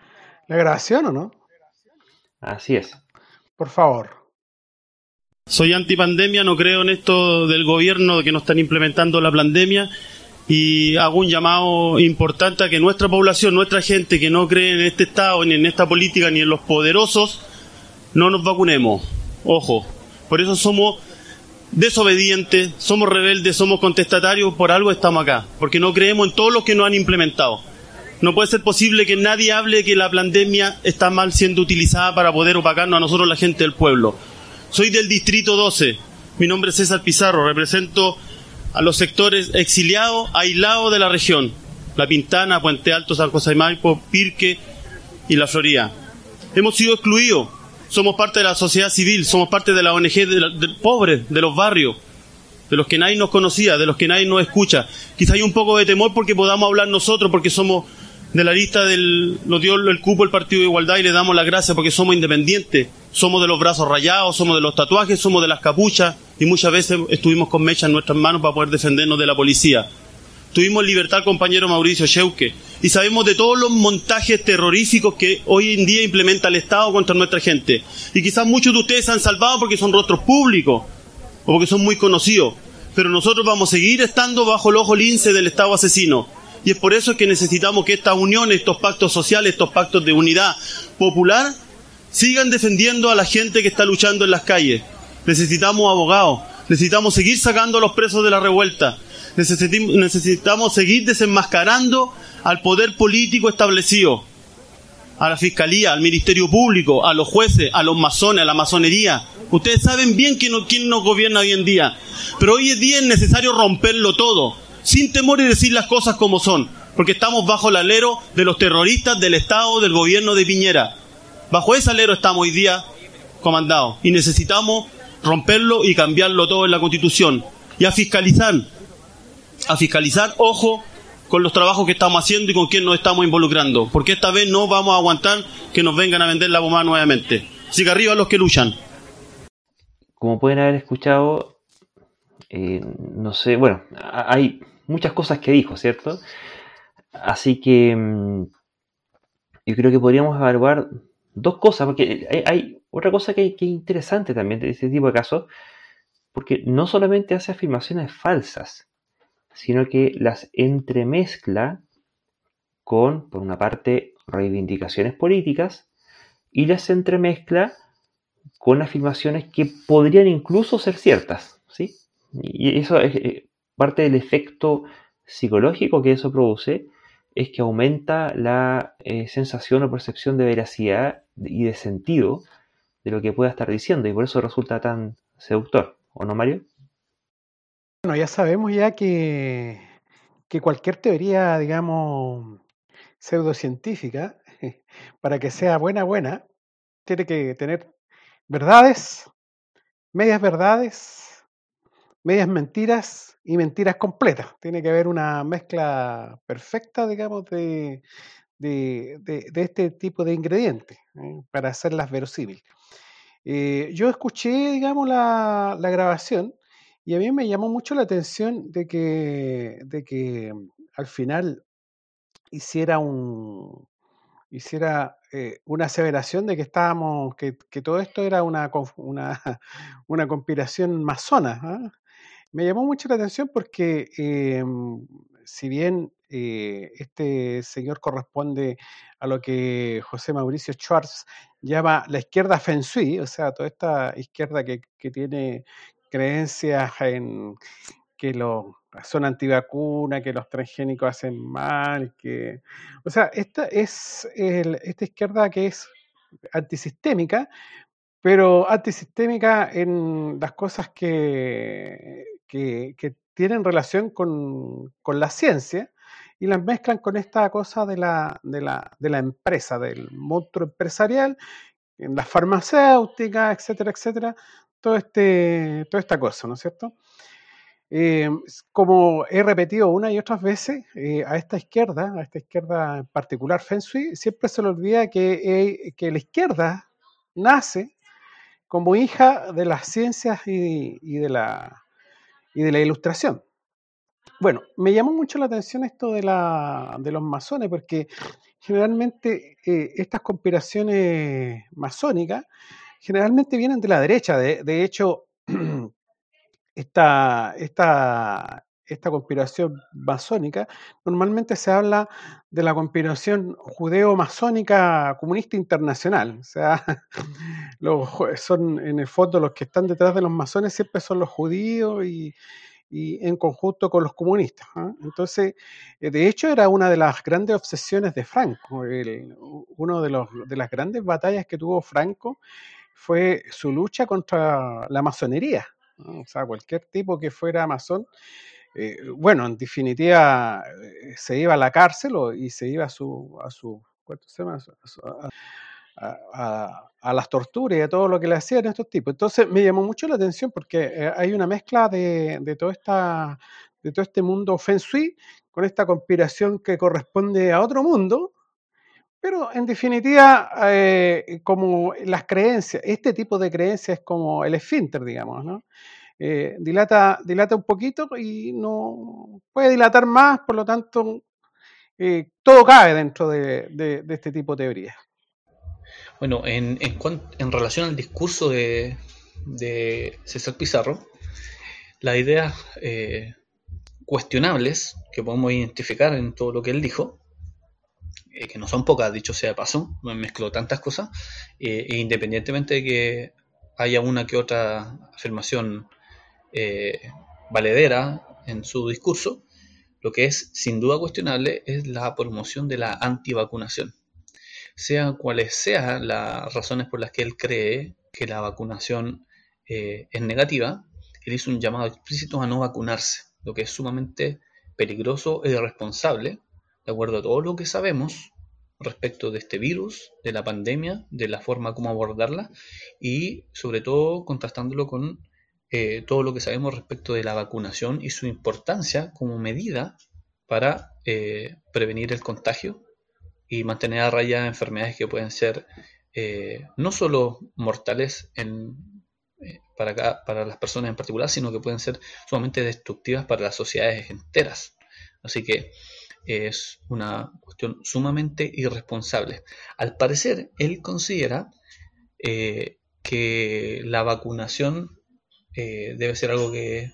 la grabación, ¿o no?
Así es.
Por favor.
Soy antipandemia, no creo en esto del gobierno que no están implementando la pandemia y hago un llamado importante a que nuestra población, nuestra gente que no cree en este Estado, ni en esta política, ni en los poderosos, no nos vacunemos. Ojo, por eso somos desobedientes, somos rebeldes, somos contestatarios, por algo estamos acá, porque no creemos en todos los que nos han implementado. No puede ser posible que nadie hable que la pandemia está mal siendo utilizada para poder opacarnos a nosotros, la gente del pueblo. Soy del Distrito 12, mi nombre es César Pizarro, represento a los sectores exiliados, aislados de la región, La Pintana, Puente Alto, San José de Pirque y La Florida. Hemos sido excluidos somos parte de la sociedad civil, somos parte de la ONG de, pobres, de los barrios, de los que nadie nos conocía, de los que nadie nos escucha. Quizá hay un poco de temor porque podamos hablar nosotros, porque somos de la lista del, nos dio el cupo el Partido de Igualdad y le damos las gracias porque somos independientes, somos de los brazos rayados, somos de los tatuajes, somos de las capuchas y muchas veces estuvimos con mecha en nuestras manos para poder defendernos de la policía. Tuvimos libertad compañero Mauricio Sheuque y sabemos de todos los montajes terroríficos que hoy en día implementa el Estado contra nuestra gente. Y quizás muchos de ustedes se han salvado porque son rostros públicos o porque son muy conocidos. Pero nosotros vamos a seguir estando bajo el ojo lince del Estado asesino. Y es por eso que necesitamos que estas uniones, estos pactos sociales, estos pactos de unidad popular, sigan defendiendo a la gente que está luchando en las calles. Necesitamos abogados, necesitamos seguir sacando a los presos de la revuelta, necesitamos seguir desenmascarando al poder político establecido, a la fiscalía, al ministerio público, a los jueces, a los masones, a la masonería. Ustedes saben bien quién, quién nos gobierna hoy en día, pero hoy en día es necesario romperlo todo, sin temor y decir las cosas como son, porque estamos bajo el alero de los terroristas del Estado, del gobierno de Piñera. Bajo ese alero estamos hoy día comandados y necesitamos romperlo y cambiarlo todo en la Constitución y a a fiscalizar, ojo con los trabajos que estamos haciendo y con quién nos estamos involucrando, porque esta vez no vamos a aguantar que nos vengan a vender la bomba nuevamente. Así que arriba los que luchan.
Como pueden haber escuchado, eh, no sé, bueno, hay muchas cosas que dijo, ¿cierto? Así que mm, yo creo que podríamos evaluar dos cosas, porque hay, otra cosa que, que, es interesante también de este tipo de casos, porque no solamente hace afirmaciones falsas, sino que las entremezcla con, por una parte, reivindicaciones políticas y las entremezcla con afirmaciones que podrían incluso ser ciertas. ¿sí? Y eso es eh, parte del efecto psicológico que eso produce, es que aumenta la eh, sensación o percepción de veracidad y de sentido de lo que pueda estar diciendo y por eso resulta tan seductor, ¿o no, Mario?
Bueno, ya sabemos ya que, que cualquier teoría, digamos, pseudocientífica, [laughs] para que sea buena, buena, tiene que tener verdades, medias verdades, medias mentiras y mentiras completas. Tiene que haber una mezcla perfecta, digamos, de, de, este tipo de ingredientes ¿eh? para hacerlas verosímil. Eh, yo escuché, digamos, la, la grabación y a mí me llamó mucho la atención de que, de que al final hiciera un, hiciera eh, una aseveración de que estábamos, que, que todo esto era una, una, [laughs] una conspiración masona. ¿ah? Me llamó mucho la atención porque em, si bien eh, este señor corresponde a lo que José Mauricio Schwartz llama la izquierda feng shui, o sea, toda esta izquierda que, que tiene creencias en que los son antivacunas, que los transgénicos hacen mal, que... O sea, esta es esta izquierda que es antisistémica, pero antisistémica en las cosas que, que, tienen relación con, la ciencia y las mezclan con esta cosa de la, de la, de la empresa, del monstruo empresarial, en la farmacéutica, etcétera, etcétera, todo este, toda esta cosa, ¿no es cierto? Eh, como he repetido una y otras veces, eh, a esta izquierda, a esta izquierda en particular, Feng Shui, siempre se le olvida que, eh, que la izquierda nace como hija de las ciencias y, de, la, y de la ilustración. Bueno, me llamó mucho la atención esto de, la, de los masones, porque generalmente estas conspiraciones masónicas generalmente vienen de la derecha. De, hecho, [clears throat] esta, esta, esta conspiración masónica, normalmente se habla de la conspiración judeo-masónica comunista internacional. O sea, [laughs] los, son en el fondo los que están detrás de los masones siempre son los judíos y, y en conjunto con los comunistas. ¿ah? Entonces, eh, de hecho, era una de las grandes obsesiones de Franco. Uno de, los, de las grandes batallas que tuvo Franco fue su lucha contra la masonería. O sea, cualquier tipo que fuera masón, eh, bueno, en definitiva eh, se iba a la cárcel y se iba a su, a su, se llama? A, las torturas y a todo lo que le hacían estos tipos. Entonces me llamó mucho la atención porque eh, hay una mezcla de, de, todo esta, de todo este mundo feng shui con esta conspiración que corresponde a otro mundo, pero en definitiva, eh, como las creencias, este tipo de creencias es como el esfínter, digamos, ¿no? Eh, dilata, dilata un poquito y no puede dilatar más, por lo tanto, eh, todo cae dentro de, este tipo de teorías.
Bueno, en, en, relación al discurso de, César Pizarro, las ideas cuestionables que podemos identificar en todo lo que él dijo, eh, que no son pocas, dicho sea de paso, mezcló tantas cosas, eh, e independientemente de que haya una que otra afirmación eh, valedera en su discurso, lo que es sin duda cuestionable es la promoción de la antivacunación. Sean cuales sean las razones por las que él cree que la vacunación es negativa, él hizo un llamado explícito a no vacunarse, lo que es sumamente peligroso e irresponsable de acuerdo a todo lo que sabemos respecto de este virus, de la pandemia, de la forma como abordarla y sobre todo contrastándolo con eh, todo lo que sabemos respecto de la vacunación y su importancia como medida para eh, prevenir el contagio y mantener a raya enfermedades que pueden ser eh, no solo mortales para, para las personas en particular, sino que pueden ser sumamente destructivas para las sociedades enteras. Así que es una cuestión sumamente irresponsable. Al parecer, él considera eh, que la vacunación eh, debe ser algo que,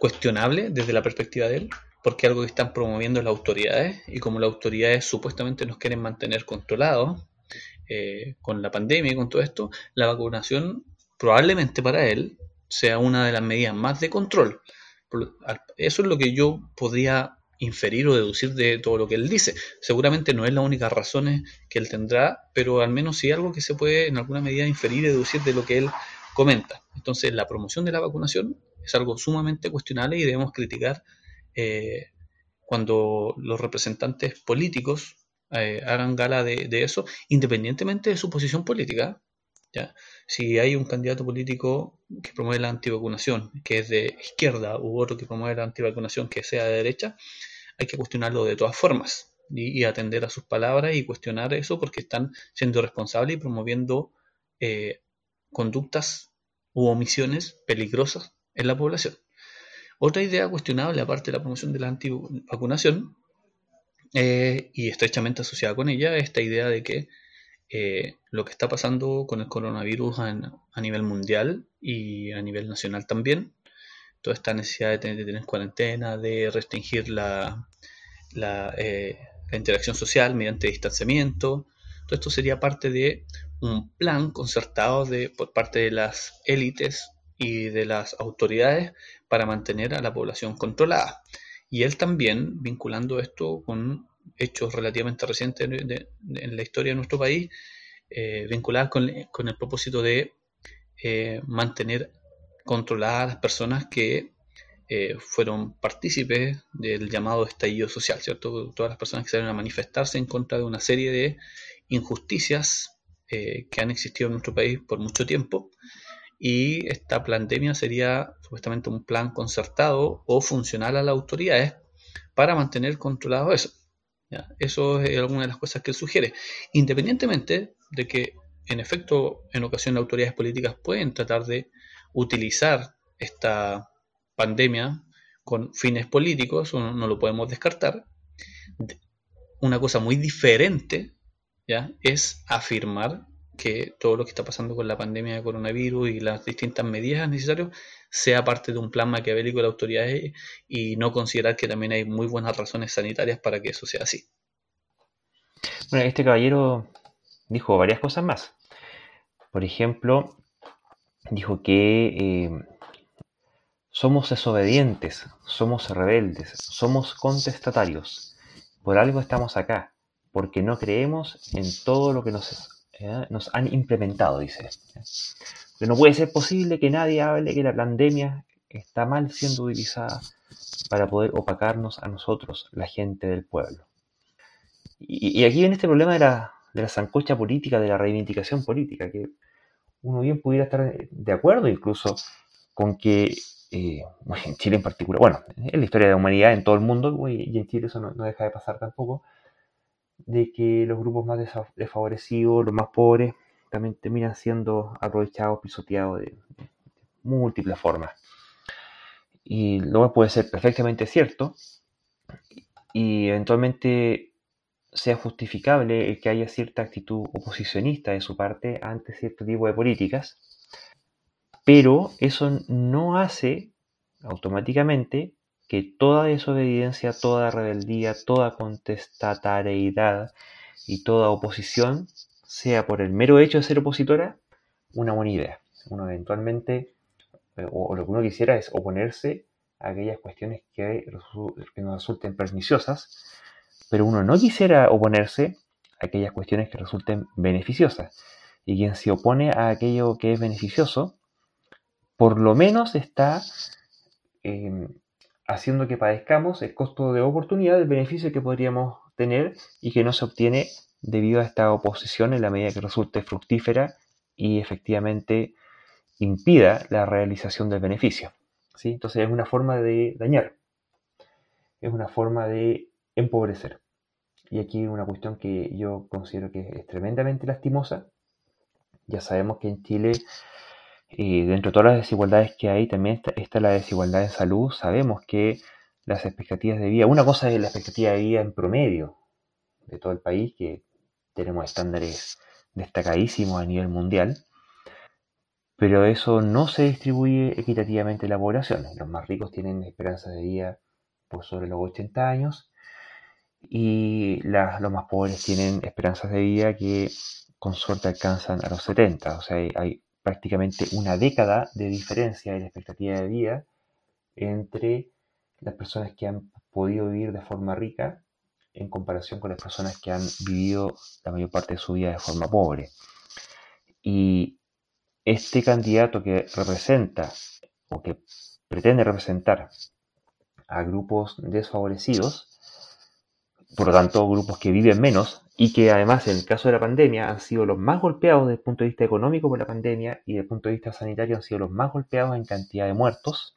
cuestionable desde la perspectiva de él, porque algo que están promoviendo las autoridades y como las autoridades supuestamente nos quieren mantener controlados eh, con la pandemia y con todo esto, la vacunación probablemente para él sea una de las medidas más de control. Eso es lo que yo podría inferir o deducir de todo lo que él dice. Seguramente no es la única razón que él tendrá, pero al menos sí algo que se puede en alguna medida inferir y deducir de lo que él comenta. Entonces, la promoción de la vacunación es algo sumamente cuestionable y debemos criticar eh, cuando los representantes políticos eh, hagan gala de, eso, independientemente de su posición política. Si hay un candidato político que promueve la antivacunación, que es de izquierda, u otro que promueve la antivacunación que sea de derecha, hay que cuestionarlo de todas formas y, atender a sus palabras y cuestionar eso porque están siendo responsables y promoviendo eh, conductas u omisiones peligrosas en la población. Otra idea cuestionable, aparte de la promoción de la antivacunación, eh, y estrechamente asociada con ella esta idea de que eh, lo que está pasando con el coronavirus a nivel mundial y a nivel nacional también, toda esta necesidad de tener, cuarentena, de restringir la, eh, la, interacción social mediante distanciamiento, todo esto sería parte de un plan concertado de, por parte de las élites y de las autoridades para mantener a la población controlada. Y él también, vinculando esto con hechos relativamente recientes en la historia de nuestro país, eh, con, el propósito de eh, mantener controladas a las personas que eh, fueron partícipes del llamado estallido social, ¿cierto? Todas las personas que salieron a manifestarse en contra de una serie de injusticias que han existido en nuestro país por mucho tiempo. Y esta pandemia sería supuestamente un plan concertado o funcional a las autoridades para mantener controlado eso. Eso es alguna de las cosas que él sugiere. Independientemente de que, en efecto, en ocasiones autoridades políticas pueden tratar de utilizar esta pandemia con fines políticos, no, no lo podemos descartar. Una cosa muy diferente ¿ya? es afirmar que todo lo que está pasando con la pandemia de coronavirus y las distintas medidas necesarias sea parte de un plan maquiavélico de la autoridad y no considerar que también hay muy buenas razones sanitarias para que eso sea así.
Bueno, este caballero dijo varias cosas más. Por ejemplo, dijo que eh, somos desobedientes, somos rebeldes, somos contestatarios. Por algo estamos acá, porque no creemos en todo lo que nos nos han implementado, dice. Pero no puede ser posible que nadie hable que la pandemia está mal siendo utilizada para poder opacarnos a nosotros, la gente del pueblo. Y, aquí viene este problema de la, de la zancocha política, de la reivindicación política, que uno bien pudiera estar de acuerdo incluso con que eh, en Chile en particular, bueno, es la historia de la humanidad en todo el mundo y en Chile eso no deja de pasar tampoco, de que los grupos más desfavorecidos, los más pobres, también terminan siendo aprovechados, pisoteados de, múltiples formas. Y lo puede ser perfectamente cierto y eventualmente sea justificable que haya cierta actitud oposicionista de su parte ante cierto tipo de políticas, pero eso no hace automáticamente que toda desobediencia, toda rebeldía, toda contestatareidad y toda oposición sea por el mero hecho de ser opositora una buena idea. Uno eventualmente, eh, o, lo que uno quisiera es oponerse a aquellas cuestiones que, que nos resulten perniciosas, pero uno no quisiera oponerse a aquellas cuestiones que resulten beneficiosas. Y quien se opone a aquello que es beneficioso, por lo menos está eh, haciendo que padezcamos el costo de oportunidad del beneficio que podríamos tener y que no se obtiene debido a esta oposición en la medida que resulte fructífera y efectivamente impida la realización del beneficio. ¿sí? Entonces es una forma de dañar, es una forma de empobrecer. Y aquí una cuestión que yo considero que es tremendamente lastimosa. Ya sabemos que en Chile y dentro de todas las desigualdades que hay, también está, la desigualdad en salud. Sabemos que las expectativas de vida, una cosa es la expectativa de vida en promedio de todo el país, que tenemos estándares destacadísimos a nivel mundial, pero eso no se distribuye equitativamente en la población. Los más ricos tienen esperanzas de vida por sobre los 80 años y los más pobres tienen esperanzas de vida que con suerte alcanzan a los 70. O sea, hay prácticamente una década de diferencia en la expectativa de vida entre las personas que han podido vivir de forma rica en comparación con las personas que han vivido la mayor parte de su vida de forma pobre. Y este candidato que representa o que pretende representar a grupos desfavorecidos, por lo tanto grupos que viven menos, y que además en el caso de la pandemia han sido los más golpeados desde el punto de vista económico por la pandemia y desde el punto de vista sanitario han sido los más golpeados en cantidad de muertos,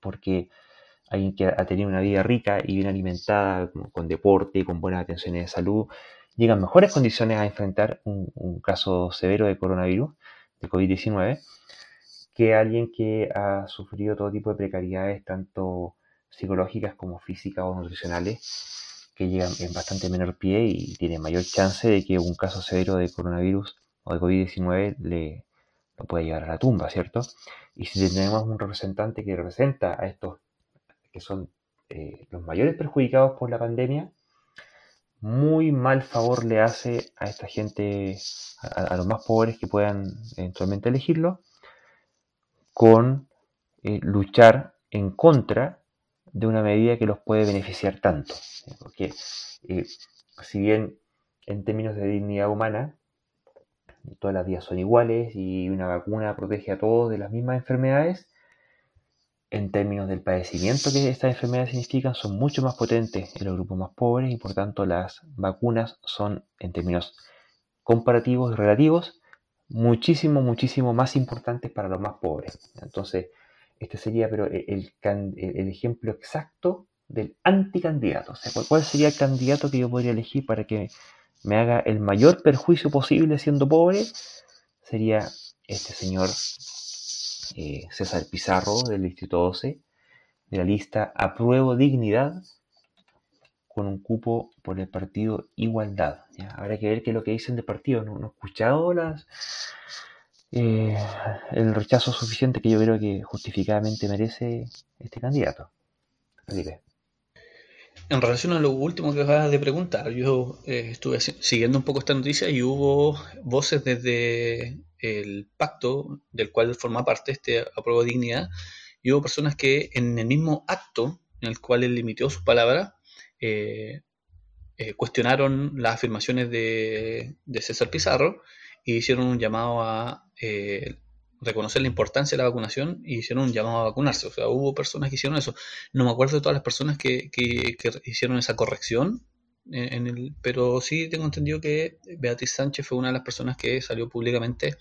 porque alguien que ha tenido una vida rica y bien alimentada, con deporte, con buenas atenciones de salud, llega en mejores condiciones a enfrentar un, caso severo de coronavirus, de COVID-19, que alguien que ha sufrido todo tipo de precariedades, tanto psicológicas como físicas o nutricionales, que llegan en bastante menor pie y tiene mayor chance de que un caso severo de coronavirus o de COVID-19 le lo pueda llevar a la tumba, ¿cierto? Y si tenemos un representante que representa a estos que son eh, los mayores perjudicados por la pandemia, muy mal favor le hace a esta gente, a, los más pobres que puedan eventualmente elegirlo, con eh, luchar en contra de una medida que los puede beneficiar tanto. Porque eh, si bien en términos de dignidad humana, todas las vías son iguales y una vacuna protege a todos de las mismas enfermedades, en términos del padecimiento que estas enfermedades significan, son mucho más potentes en los grupos más pobres y por tanto las vacunas son, en términos comparativos y relativos, muchísimo, muchísimo más importantes para los más pobres. Entonces, este sería pero el, el, ejemplo exacto del anticandidato. O sea, ¿cuál sería el candidato que yo podría elegir para que me haga el mayor perjuicio posible siendo pobre? Sería este señor eh, César Pizarro del Distrito 12, de la lista Apruebo Dignidad, con un cupo por el partido Igualdad. Habrá que ver qué es lo que dicen de partido. No, he escuchado las, eh, el rechazo suficiente que yo creo que justificadamente merece este candidato.
En relación a lo último que acabas de preguntar, yo eh, estuve siguiendo un poco esta noticia y hubo voces desde el pacto del cual forma parte este apruebo dignidad y hubo personas que en el mismo acto en el cual él limitó su palabra eh, eh, cuestionaron las afirmaciones de, César Pizarro y hicieron un llamado a reconocer la importancia de la vacunación y hicieron un llamado a vacunarse. O sea, hubo personas que hicieron eso. No me acuerdo de todas las personas que, hicieron esa corrección, pero sí tengo entendido que Beatriz Sánchez fue una de las personas que salió públicamente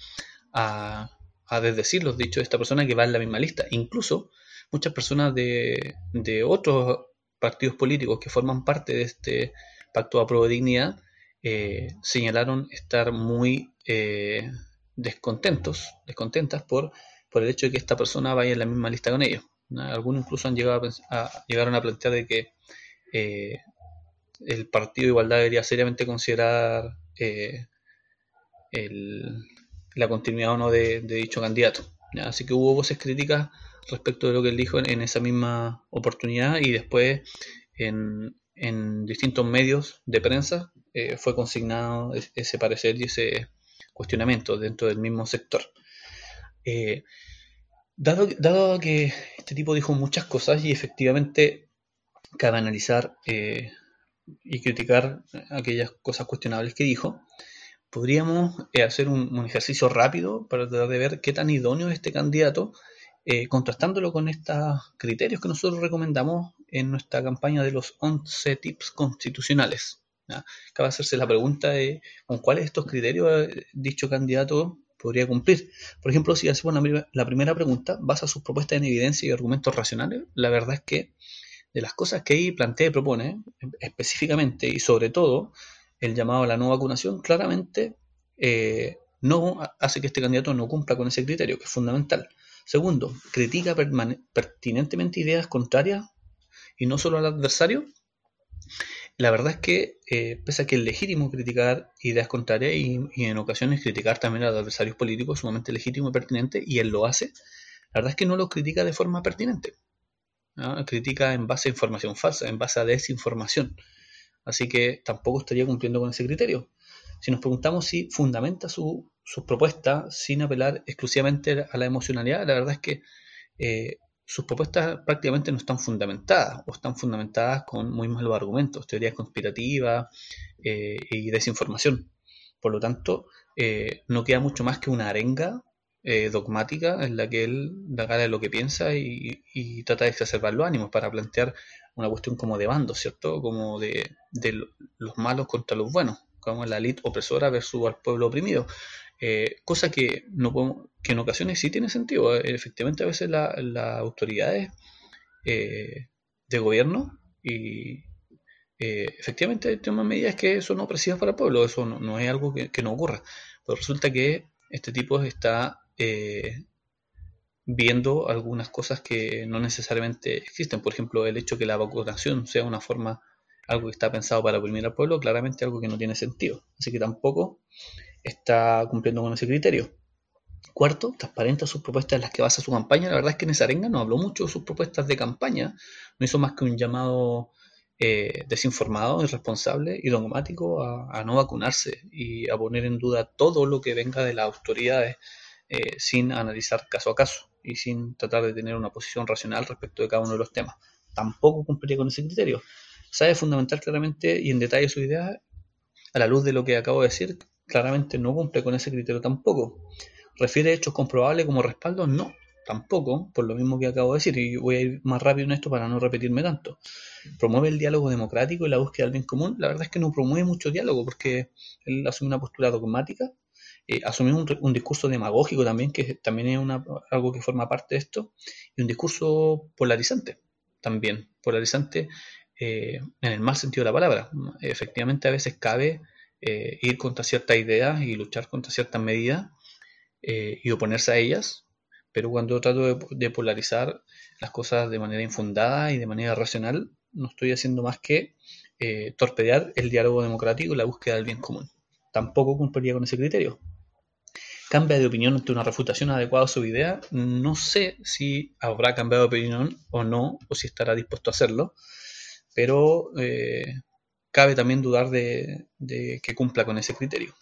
a, a desdecir los dichos de esta persona que va en la misma lista. Incluso muchas personas de, de otros partidos políticos que forman parte de este pacto de apruebo dignidad eh, señalaron estar muy... Eh, descontentos, descontentas por, por el hecho de que esta persona vaya en la misma lista con ellos. Algunos incluso han llegado a, llegaron a plantear de que eh, el Partido de Igualdad debería seriamente considerar eh, la continuidad o no de, dicho candidato. Así que hubo voces críticas respecto de lo que él dijo en, esa misma oportunidad y después en, distintos medios de prensa eh, fue consignado ese parecer y ese, cuestionamientos dentro del mismo sector. Eh, dado, que este tipo dijo muchas cosas y efectivamente cabe analizar eh, y criticar aquellas cosas cuestionables que dijo, podríamos eh, hacer un, ejercicio rápido para tratar de ver qué tan idóneo es este candidato, contrastándolo con estos criterios que nosotros recomendamos en nuestra campaña de los 11 tips constitucionales. Acaba de hacerse la pregunta de con cuáles de estos criterios eh, dicho candidato podría cumplir. Por ejemplo, si hacemos la primera pregunta, basa sus propuestas en evidencia y argumentos racionales, la verdad es que de las cosas que ahí plantea y propone, específicamente y sobre todo el llamado a la no vacunación, claramente eh, no hace que este candidato no cumpla con ese criterio, que es fundamental. Segundo, critica pertinentemente ideas contrarias y no solo al adversario. La verdad es que, eh, pese a que es legítimo criticar ideas contrarias y, en ocasiones criticar también a los adversarios políticos, sumamente legítimo y pertinente, y él lo hace, la verdad es que no lo critica de forma pertinente. Critica en base a información falsa, en base a desinformación. Así que tampoco estaría cumpliendo con ese criterio. Si nos preguntamos si fundamenta su, sus propuestas sin apelar exclusivamente a la emocionalidad, la verdad es que eh, sus propuestas prácticamente no están fundamentadas o están fundamentadas con muy malos argumentos, teorías conspirativas eh, y desinformación. Por lo tanto, eh, no queda mucho más que una arenga eh, dogmática en la que él da cara de lo que piensa y, trata de exacerbar los ánimos para plantear una cuestión como de bando, ¿cierto? Como de, de los malos contra los buenos, como la elite opresora versus al pueblo oprimido. Eh, cosa que, no que en ocasiones sí tiene sentido. Eh, efectivamente, a veces las autoridades eh, de gobierno y efectivamente toman medidas que son opresivas para el pueblo. Eso no, es algo que, no ocurra. Pero resulta que este tipo está viendo algunas cosas que no necesariamente existen. Por ejemplo, el hecho que la vacunación sea una forma algo que está pensado para oprimir al pueblo, claramente algo que no tiene sentido. Así que tampoco está cumpliendo con ese criterio. Cuarto, transparenta sus propuestas en las que basa su campaña. La verdad es que en esa arenga no habló mucho de sus propuestas de campaña, no hizo más que un llamado eh, desinformado, irresponsable y dogmático a, no vacunarse y a poner en duda todo lo que venga de las autoridades eh, sin analizar caso a caso y sin tratar de tener una posición racional respecto de cada uno de los temas. Tampoco cumpliría con ese criterio. Sabe fundamental claramente y en detalle su idea, a la luz de lo que acabo de decir, claramente no cumple con ese criterio tampoco. ¿Refiere hechos comprobables como respaldo? No, tampoco, por lo mismo que acabo de decir, y voy a ir más rápido en esto para no repetirme tanto. ¿Promueve el diálogo democrático y la búsqueda del bien común? La verdad es que no promueve mucho diálogo porque él asume una postura dogmática, eh, asume un, discurso demagógico también, que también es una, algo que forma parte de esto, y un discurso polarizante también, polarizante eh, en el mal sentido de la palabra. Efectivamente, a veces cabe eh, ir contra ciertas ideas y luchar contra ciertas medidas eh, y oponerse a ellas, pero cuando trato de, polarizar las cosas de manera infundada y de manera racional, no estoy haciendo más que eh, torpedear el diálogo democrático y la búsqueda del bien común. Tampoco cumpliría con ese criterio. Cambia de opinión ante una refutación adecuada a su idea. No sé si habrá cambiado de opinión o no, o si estará dispuesto a hacerlo, pero cabe también dudar de que cumpla con ese criterio.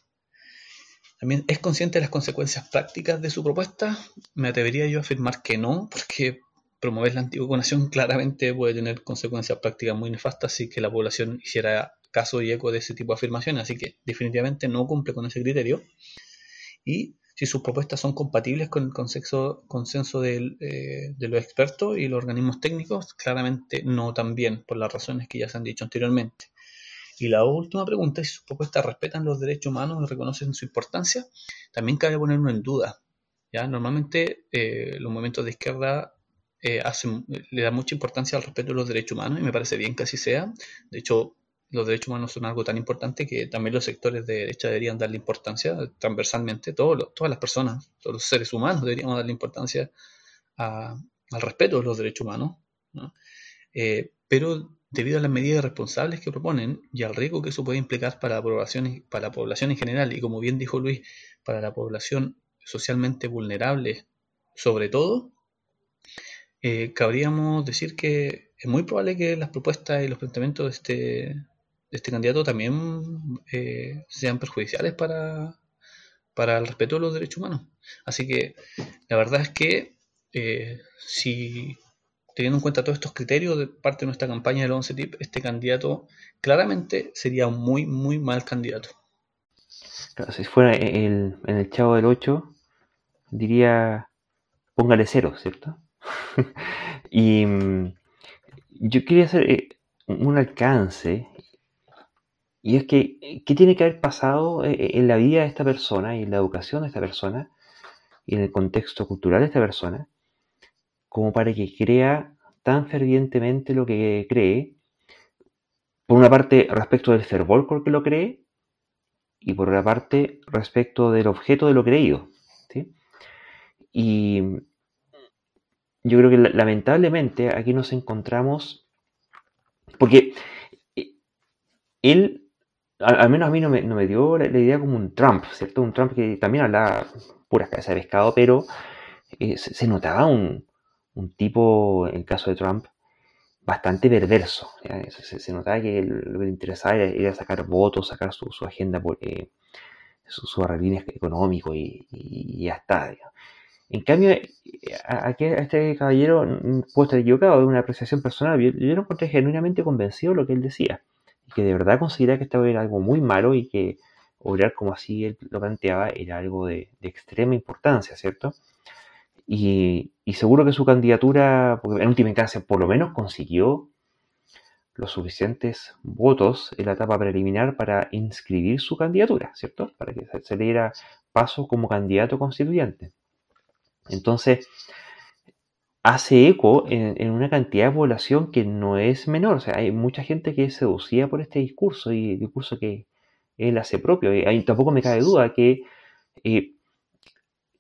También es consciente de las consecuencias prácticas de su propuesta. Me atrevería yo a afirmar que no, porque promover la antivacunación claramente puede tener consecuencias prácticas muy nefastas si que la población hiciera caso y eco de ese tipo de afirmaciones. Así que definitivamente no cumple con ese criterio. Y si sus propuestas son compatibles con el consenso, consenso eh, de, los expertos y los organismos técnicos, claramente no también, por las razones que ya se han dicho anteriormente. Y la última pregunta es si sus propuestas respetan los derechos humanos y reconocen su importancia. También cabe ponerlo en duda. ¿ya? Normalmente eh, los movimientos de izquierda eh, hacen, le dan mucha importancia al respeto de los derechos humanos y me parece bien que así sea. De hecho, los derechos humanos son algo tan importante que también los sectores de derecha deberían darle importancia transversalmente. Todos todas las personas, todos los seres humanos deberíamos darle importancia al respeto de los derechos humanos. Eh, pero debido a las medidas responsables que proponen y al riesgo que eso puede implicar para la población, para la población en general y como bien dijo Luis, para la población socialmente vulnerable sobre todo, eh, cabríamos decir que es muy probable que las propuestas y los planteamientos de este, de este candidato también eh, sean perjudiciales para, para el respeto de los derechos humanos. Así que la verdad es que eh, si teniendo en cuenta todos estos criterios de parte de nuestra campaña del 11 TIP, este candidato claramente sería un muy, muy mal candidato.
si fuera el, en el Chavo del 8, diría póngale cero, ¿cierto? [laughs] y mm, yo quería hacer eh, un alcance, y es que, ¿qué tiene que haber pasado eh, en la vida de esta persona y en la educación de esta persona y en el contexto cultural de esta persona? Como para que crea tan fervientemente lo que cree, por una parte respecto del fervor con que lo cree, y por otra parte respecto del objeto de lo creído. Y yo creo que lamentablemente aquí nos encontramos, porque él, al menos a mí no me, dio la, idea como un Trump, ¿cierto? Un Trump que también hablaba pura cabeza de pescado, pero eh, se, notaba un, un tipo, en el caso de Trump, bastante perverso. Se, notaba que lo que le interesaba era, sacar votos, sacar su, agenda, eh, su, su económico y, ya está. En cambio, eh, aquí a este caballero puedo estar equivocado, de una apreciación personal. Yo, yo lo encontré genuinamente convencido de lo que él decía. Y que de verdad consideraba que estaba era algo muy malo y que obrar como así él lo planteaba era algo de, de extrema importancia, ¿cierto? Y, seguro que su candidatura, en última instancia por lo menos consiguió los suficientes votos en la etapa preliminar para inscribir su candidatura, ¿cierto? Para que se le diera paso como candidato constituyente. Entonces, hace eco en, una cantidad de población que no es menor. O sea, hay mucha gente que es seducida por este discurso y el discurso que él hace propio. Y ahí tampoco me cabe duda que eh,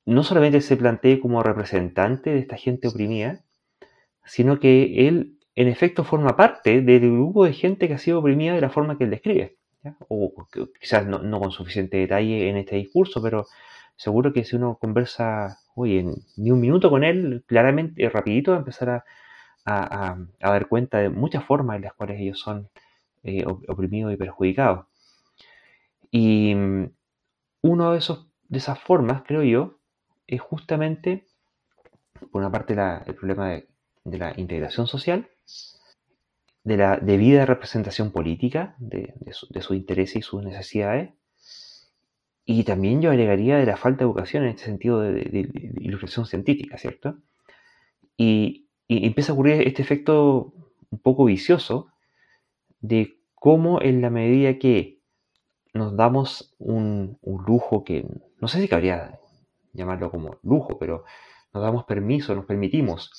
no solamente se plantee como representante de esta gente oprimida, sino que él en efecto forma parte del grupo de gente que ha sido oprimida de la forma que él describe. O quizás no, con suficiente detalle en este discurso, pero seguro que si uno conversa, ni un minuto con él, claramente, rapidito va a empezar a, dar cuenta de muchas formas en las cuales ellos son eh, oprimidos y perjudicados. Y mm, uno de, esos, de esas formas, creo yo, es justamente, por una parte, el problema de, la integración social, de la debida representación política de, sus intereses y sus necesidades, y también yo agregaría de la falta de educación en este sentido de, ilustración científica, ¿cierto? Y, empieza a ocurrir este efecto un poco vicioso de cómo en la medida que nos damos un, lujo que no sé si cabría llamarlo como lujo, pero nos damos permiso, nos permitimos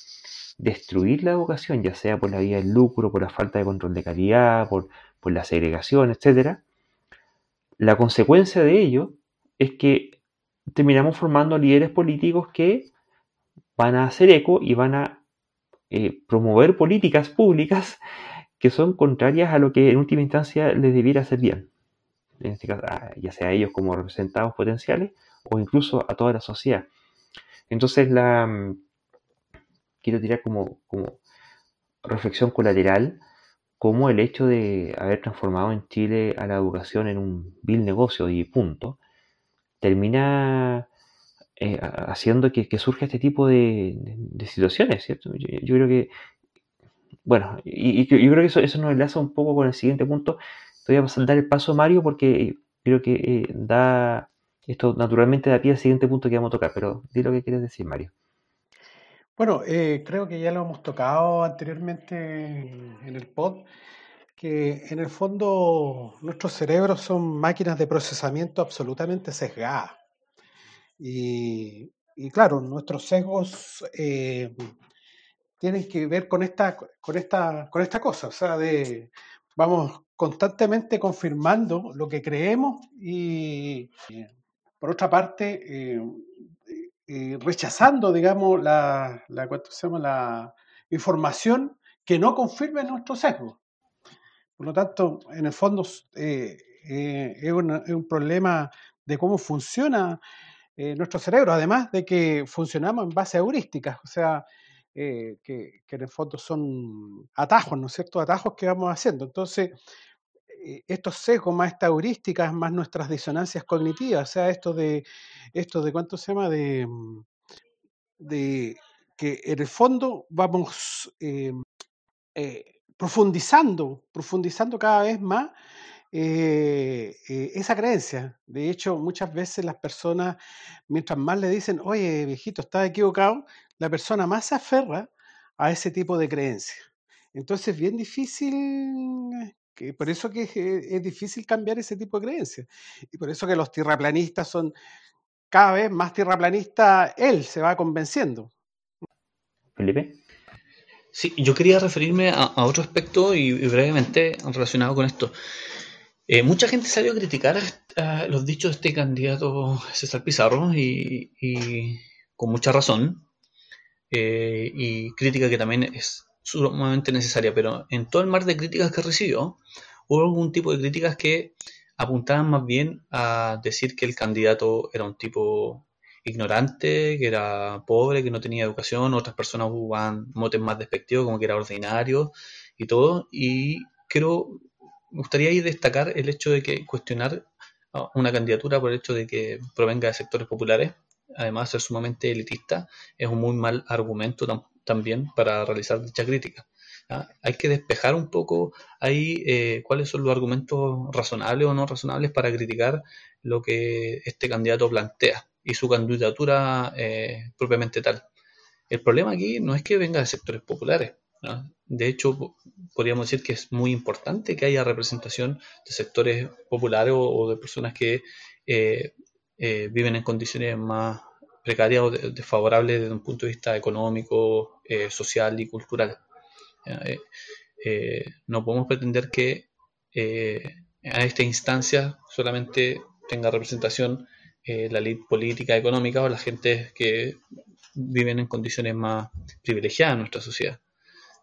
destruir la educación, ya sea por la vía del lucro, por la falta de control de calidad, por, la segregación, etc. La consecuencia de ello es que terminamos formando líderes políticos que van a hacer eco y van a eh, promover políticas públicas que son contrarias a lo que en última instancia les debiera hacer bien en este caso, ya sea ellos como representados potenciales o incluso a toda la sociedad. Entonces, la, mm, quiero tirar como, como reflexión colateral como el hecho de haber transformado en Chile a la educación en un vil negocio y punto, termina eh, haciendo que, surja este tipo de, situaciones, ¿cierto? Yo, creo que, bueno, y, yo creo que eso, eso nos enlaza un poco con el siguiente punto, voy a dar el paso a Mario porque creo que eh, da esto naturalmente da pie al siguiente punto que vamos a tocar, pero di lo que quieres decir, Mario.
Bueno, eh, creo que ya lo hemos tocado anteriormente en el pod, que en el fondo nuestros cerebros son máquinas de procesamiento absolutamente sesgadas. Y, claro, nuestros sesgos eh, tienen que ver con esta, con, esta, con esta cosa, o sea, de, vamos constantemente confirmando lo que creemos y, por otra parte, eh, eh, rechazando, digamos, la, la, la información que no confirme nuestro sesgo. Por lo tanto, en el fondo eh, es, un problema de cómo funciona nuestro cerebro, además de que funcionamos en base a heurísticas, o sea, que, que, en el fondo son atajos, ¿no es cierto? Atajos que vamos haciendo. Entonces, estos sesgos más estas heurísticas, más nuestras disonancias cognitivas, o sea, esto de, esto de ¿cuánto se llama? De, mm, que en el fondo vamos eh, eh, profundizando, profundizando cada vez más esa creencia. De hecho, muchas veces las personas, mientras más le dicen, oye, viejito, estás equivocado, la persona más se aferra a ese tipo de creencia. Entonces, es bien difícil por eso que es, difícil cambiar ese tipo de creencias. Y por eso que los tierraplanistas son cada vez más tierraplanistas, él se va convenciendo.
Felipe.
Sí, yo quería referirme a, otro aspecto y, brevemente relacionado con esto. Eh, mucha gente salió a criticar los dichos de este candidato César Pizarro y, con mucha razón. Eh, y crítica que también es sumamente necesaria, pero en todo el mar de críticas que recibió, hubo algún tipo de críticas que apuntaban más bien a decir que el candidato era un tipo ignorante, que era pobre, que no tenía educación, otras personas usaban motes más despectivos como que era ordinario y todo, y creo, me gustaría ahí destacar el hecho de que cuestionar una candidatura por el hecho de que provenga de sectores populares, además de ser sumamente elitista, es un muy mal argumento también para realizar dicha crítica. Hay que despejar un poco ahí eh, cuáles son los argumentos razonables o no razonables para criticar lo que este candidato plantea y su candidatura eh, propiamente tal. El problema aquí no es que venga de sectores populares. De hecho, podríamos decir que es muy importante que haya representación de sectores populares o, de personas que eh, viven en condiciones más precarias o desfavorables desde un punto de vista económico, eh, social y cultural. Eh, eh, no podemos pretender que a esta instancia solamente tenga representación la ley política, económica o la gente que viven en condiciones más privilegiadas en nuestra sociedad.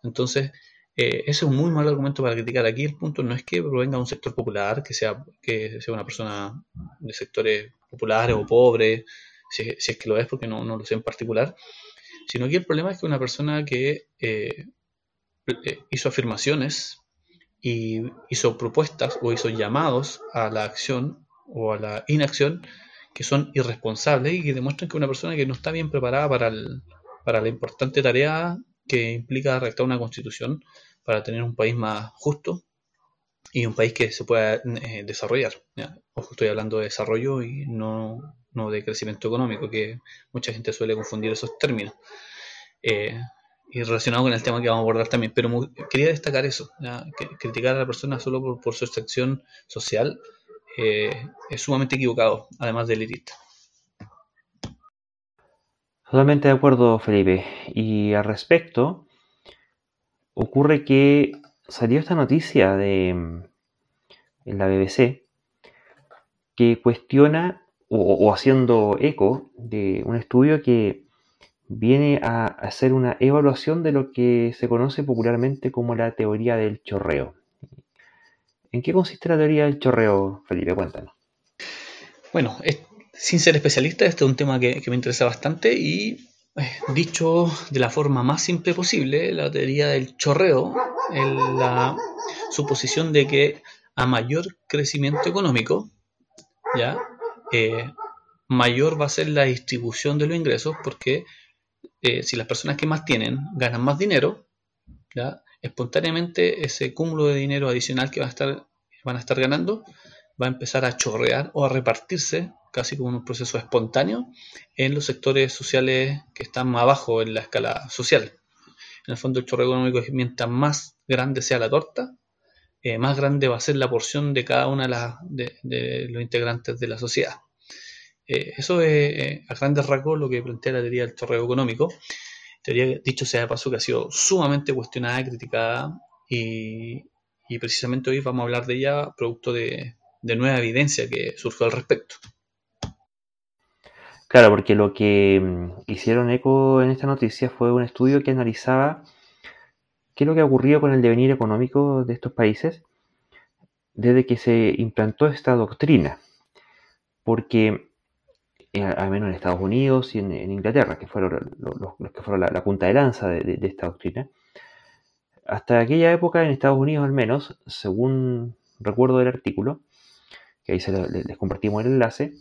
Entonces, ese es un muy mal argumento para criticar. Aquí el punto no es que provenga un sector popular, que sea, que sea una persona de sectores populares o pobres, si, es que lo es, porque no, no, lo sé en particular, sino que el problema es que una persona que hizo afirmaciones y hizo propuestas o hizo llamados a la acción o a la inacción que son irresponsables y que demuestran que una persona que no está bien preparada para, para la importante tarea que implica redactar una constitución para tener un país más justo y un país que se pueda eh, desarrollar. Ojo, estoy hablando de desarrollo y no, no, de crecimiento económico, que mucha gente suele confundir esos términos. Eh, y relacionado con el tema que vamos a abordar también. Pero quería destacar eso, criticar a la persona solo por, su extracción social eh, es sumamente equivocado, además de elitista.
Totalmente de acuerdo, Felipe. Y al respecto, ocurre que salió esta noticia de en la BBC que cuestiona o haciendo eco de un estudio que viene a hacer una evaluación de lo que se conoce popularmente como la teoría del chorreo. ¿En qué consiste la teoría del chorreo, Felipe? Cuéntanos.
Bueno, sin ser especialista, este es un tema que, me interesa bastante y eh, dicho de la forma más simple posible, la teoría del chorreo es la suposición de que a mayor crecimiento económico, ya, eh, mayor va a ser la distribución de los ingresos porque eh, si las personas que más tienen ganan más dinero, espontáneamente ese cúmulo de dinero adicional que van a, estar, ganando va a empezar a chorrear o a repartirse casi como un proceso espontáneo en los sectores sociales que están más abajo en la escala social. En el fondo el chorreo económico es mientras más grande sea la torta, eh, más grande va a ser la porción de cada una de, de los integrantes de la sociedad. Eh, eso es eh, a grandes rasgos lo que plantea la teoría del chorreo económico. Teoría, dicho sea de paso, que ha sido sumamente cuestionada, criticada y, precisamente hoy vamos a hablar de ella producto de, nueva evidencia que surgió al respecto.
Claro, porque lo que mm, hicieron eco en esta noticia fue un estudio que analizaba es lo que ha ocurrido con el devenir económico de estos países desde que se implantó esta doctrina. Porque al menos en Estados Unidos y en, Inglaterra, que fueron los, que fueron la, punta de lanza de, esta doctrina. Hasta aquella época, en Estados Unidos al menos, según recuerdo del artículo, que ahí se les compartimos el enlace,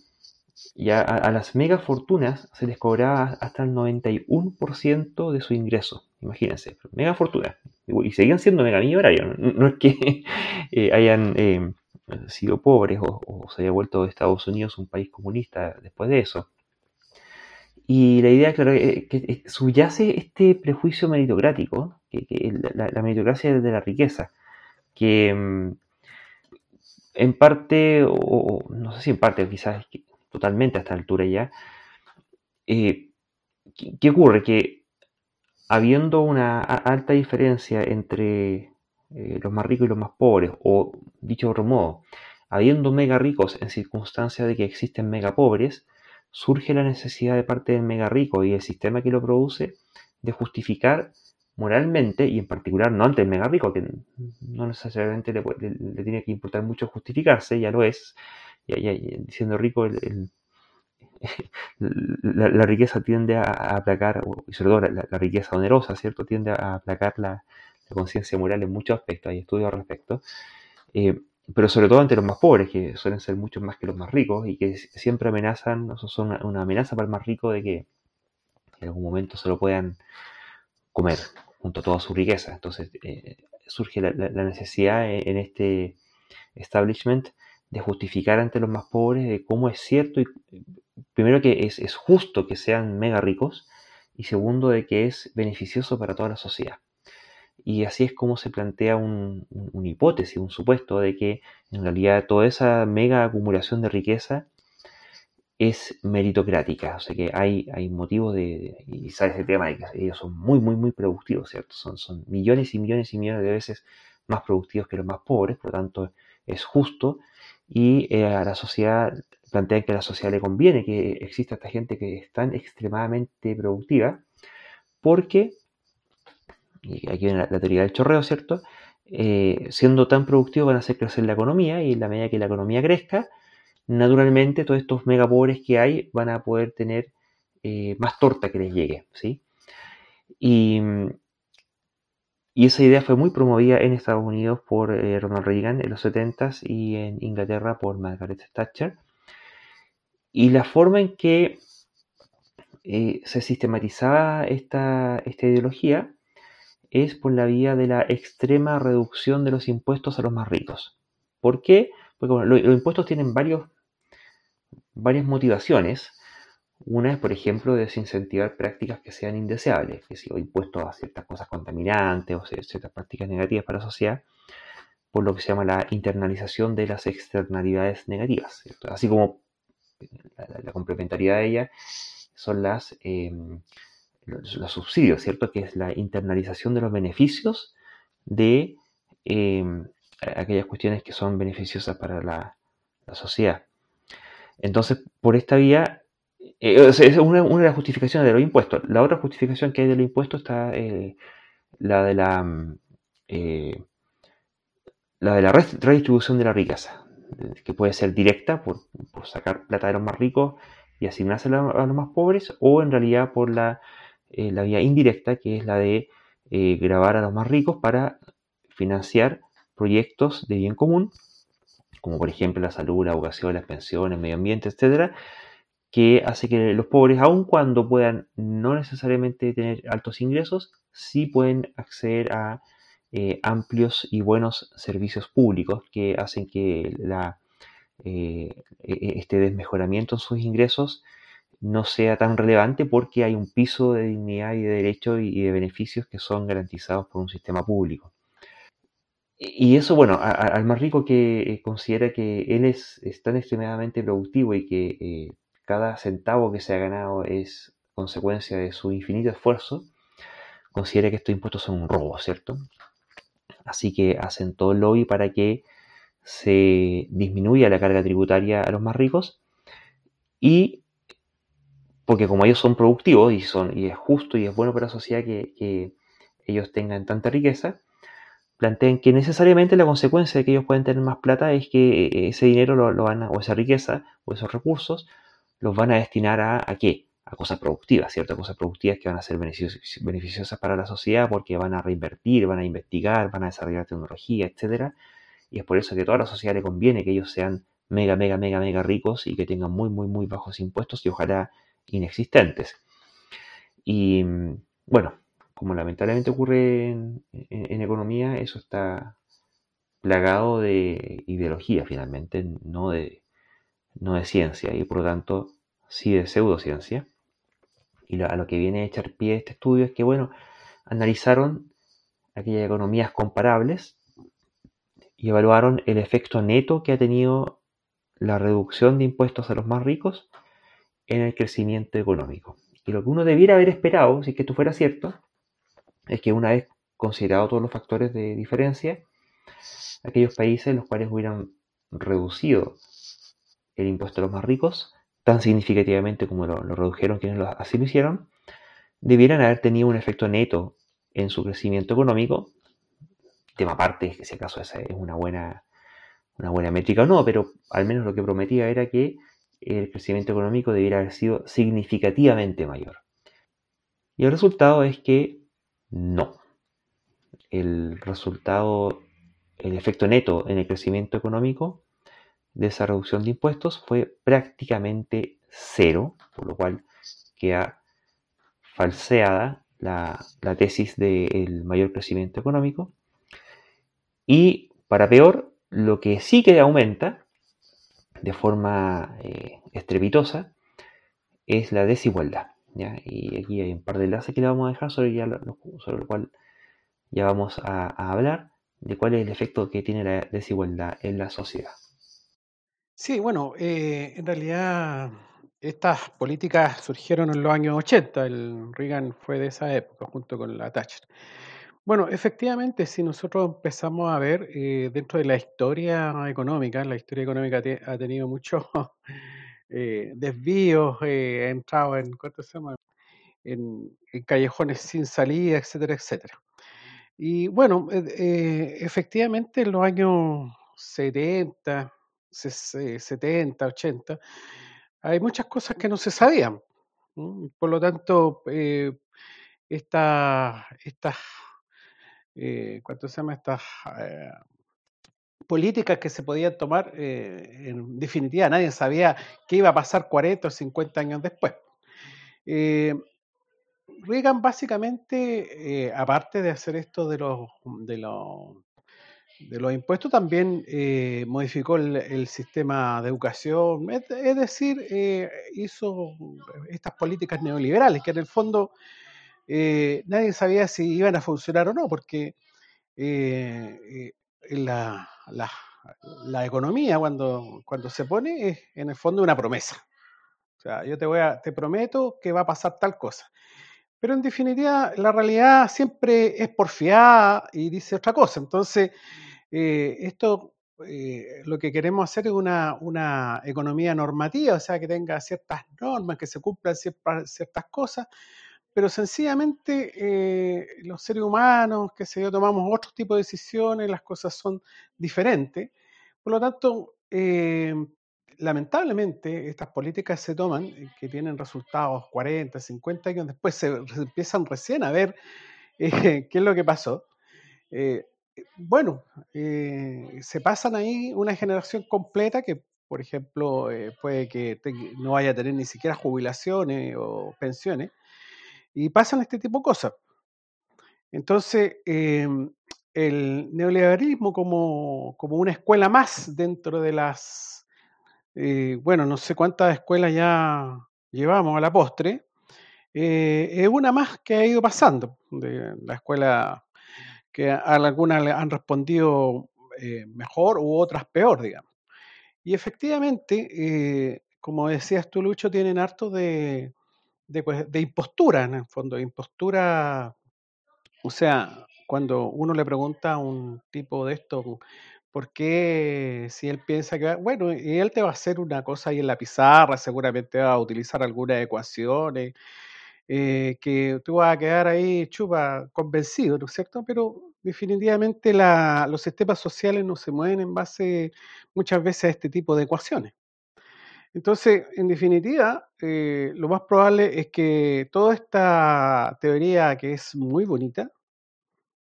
ya a, las megafortunas se les cobraba hasta el 91% de su ingreso. Imagínense, megafortunas. Y seguían siendo mega millonarios. No, es que [laughs] eh, hayan eh, sido pobres o, se haya vuelto Estados Unidos un país comunista después de eso. Y la idea, claro, es que subyace este prejuicio meritocrático, que, la, meritocracia de la riqueza, que mm, en parte, o, no sé si en parte, o quizás totalmente a esta altura ya, eh, ¿qué, ocurre? Que habiendo una alta diferencia entre eh, los más ricos y los más pobres, o dicho de otro modo, habiendo mega ricos en circunstancia de que existen mega pobres, surge la necesidad de parte del mega rico y el sistema que lo produce de justificar moralmente, y en particular no ante el mega rico, que no necesariamente le, tiene que importar mucho justificarse, ya lo es, ya, siendo rico [laughs] la, riqueza tiende a, aplacar, y sobre todo la, riqueza onerosa, ¿cierto? Tiende a aplacar la, conciencia moral en muchos aspectos, hay estudios al respecto, eh, pero sobre todo ante los más pobres, que suelen ser muchos más que los más ricos y que siempre amenazan, son una, amenaza para el más rico de que en algún momento se lo puedan comer junto a toda su riqueza. Entonces eh, surge la, necesidad en este establishment de justificar ante los más pobres de cómo es cierto, y, primero que es, es justo que sean mega ricos, y segundo de que es beneficioso para toda la sociedad. Y así es como se plantea un, una hipótesis, un supuesto de que en realidad toda esa mega acumulación de riqueza es meritocrática, o sea que hay, hay motivos de, y sabes el tema de que ellos son muy, muy, muy productivos, ¿cierto? Son, son millones y millones y millones de veces más productivos que los más pobres, por lo tanto es justo y eh, a la sociedad plantean que a la sociedad le conviene que exista esta gente que es tan extremadamente productiva porque y aquí viene la, teoría del chorreo, ¿cierto? Eh, siendo tan productivos van a hacer crecer la economía y en la medida que la economía crezca, naturalmente todos estos mega pobres que hay van a poder tener eh, más torta que les llegue, ¿sí? Y, y, esa idea fue muy promovida en Estados Unidos por eh, Ronald Reagan en los 70s y en Inglaterra por Margaret Thatcher. Y la forma en que eh, se sistematizaba esta, esta ideología es por la vía de la extrema reducción de los impuestos a los más ricos. ¿Por qué? Porque los, impuestos tienen varios, varias motivaciones. Una es, por ejemplo, desincentivar prácticas que sean indeseables, que o impuestos a ciertas cosas contaminantes o ciertas prácticas negativas para la sociedad, por lo que se llama la internalización de las externalidades negativas. Así como la, la, complementariedad de ella son las, em, los, subsidios, ¿cierto? Que es la internalización de los beneficios de em, aquellas cuestiones que son beneficiosas para la, sociedad. Entonces, por esta vía, eh, es una, de las justificaciones de los impuestos. La otra justificación que hay de los impuestos está eh, la de la, mm, eh, la de la redistribución de la riqueza, que puede ser directa por, sacar plata de los más ricos y asignarse a, los más pobres, o en realidad por la, la vía indirecta, que es la de grabar a los más ricos para financiar proyectos de bien común, como por ejemplo la salud, la educación, las pensiones, el medio ambiente, etcétera, que hace que los pobres, aun cuando puedan no necesariamente tener altos ingresos, sí pueden acceder a eh, amplios y buenos servicios públicos que hacen que eh, e, este desmejoramiento en sus ingresos no sea tan relevante porque hay un piso de dignidad y de derechos y de beneficios que son garantizados por un sistema público. Y eso, bueno, al más rico que eh, considera que él es, tan extremadamente productivo y que cada centavo que se ha ganado es consecuencia de su infinito esfuerzo, considera que estos impuestos son un robo, ¿cierto? Así que hacen todo el lobby para que se disminuye la carga tributaria a los más ricos y porque como ellos son productivos y, son, y es justo y es bueno para la sociedad que, ellos tengan tanta riqueza, plantean que necesariamente la consecuencia de que ellos pueden tener más plata es que eh, ese dinero lo, van a, o esa riqueza o esos recursos los van a destinar a, a qué? A cosas productivas, ¿cierto? cosas productivas que van a ser beneficiosas para la sociedad porque van a reinvertir, van a investigar, van a desarrollar tecnología, etcétera y es por eso que a toda la sociedad le conviene que ellos sean mega, mega, mega, mega ricos y que tengan muy, muy, muy bajos impuestos y ojalá inexistentes. Y bueno, como lamentablemente ocurre en, economía, eso está plagado de ideología finalmente, no de, no de ciencia y por lo tanto sí de pseudociencia. Y a lo que viene a echar pie este estudio es que, bueno, analizaron aquellas economías comparables y evaluaron el efecto neto que ha tenido la reducción de impuestos a los más ricos en el crecimiento económico. Y lo que uno debiera haber esperado, si es que esto fuera cierto, es que una vez considerado todos los factores de diferencia, aquellos países los cuales hubieran reducido el impuesto a los más ricos, tan significativamente como lo, redujeron quienes así lo hicieron, debieran haber tenido un efecto neto en su crecimiento económico tema aparte, que si acaso esa es una buena, una buena métrica o no, pero al menos lo que prometía era que el crecimiento económico debiera haber sido significativamente mayor. Y el resultado es que no. El resultado, el efecto neto en el crecimiento económico de esa reducción de impuestos fue prácticamente cero, por lo cual queda falseada la, tesis del mayor crecimiento económico y para peor, lo que sí que aumenta de forma eh, estrepitosa es la desigualdad. Y aquí hay un par de enlaces que le vamos a dejar sobre, ya lo, cual ya vamos a, hablar de cuál es el efecto que tiene la desigualdad en la sociedad.
Sí, bueno, eh, en realidad estas políticas surgieron en los años 80, el Reagan fue de esa época junto con la Thatcher. Bueno, efectivamente, si nosotros empezamos a ver eh, dentro de la historia económica, la historia económica ha tenido muchos [laughs] eh, desvíos, eh, ha entrado en, ¿cuánto se llama? En, callejones sin salida, etcétera, etcétera. Y bueno, eh, efectivamente en los años 70, 70, 80, hay muchas cosas que no se sabían. Por lo tanto, eh, estas, estas ¿cuánto se llama? Estas políticas que se podían tomar, en definitiva, nadie sabía qué iba a pasar 40 o 50 años después. Reagan básicamente, eh, aparte de hacer esto de los, de los, de los impuestos, también eh, modificó el, sistema de educación, es, decir, eh, hizo estas políticas neoliberales, que en el fondo nadie sabía si iban a funcionar o no, porque la, la, economía cuando, cuando se pone es en el fondo una promesa. O sea, yo te voy a, te prometo que va a pasar tal cosa. Pero en definitiva, la realidad siempre es porfiada y dice otra cosa. Entonces, eh, esto eh, lo que queremos hacer es una, una, economía normativa, o sea, que tenga ciertas normas, que se cumplan ciertas, cosas, pero sencillamente eh, los seres humanos, que se yo, tomamos otro tipo de decisiones, las cosas son diferentes. Por lo tanto, lamentablemente estas políticas se toman, que tienen resultados 40, 50 años después, se, empiezan recién a ver [laughs] qué es lo que pasó. Bueno, se pasan ahí una generación completa que, por ejemplo, puede que no vaya a tener ni siquiera jubilaciones o pensiones, y pasan este tipo de cosas. Entonces, el neoliberalismo como, como una escuela más dentro de las eh, bueno, no sé cuántas escuelas ya llevamos a la postre, eh, es una más que ha ido pasando, de la escuela que a algunas le han respondido eh, mejor u otras peor, digamos. Y efectivamente, como decías tú, Lucho, tienen harto de, de, impostura, en el fondo, impostura, o sea, cuando uno le pregunta a un tipo de esto, porque si él piensa que, bueno, y él te va a hacer una cosa ahí en la pizarra, seguramente va a utilizar algunas ecuaciones, eh, que tú vas a quedar ahí chupa convencido, ¿no es cierto? Pero definitivamente los sistemas sociales no se mueven en base muchas veces a este tipo de ecuaciones. Entonces, en definitiva, eh, lo más probable es que toda esta teoría que es muy bonita,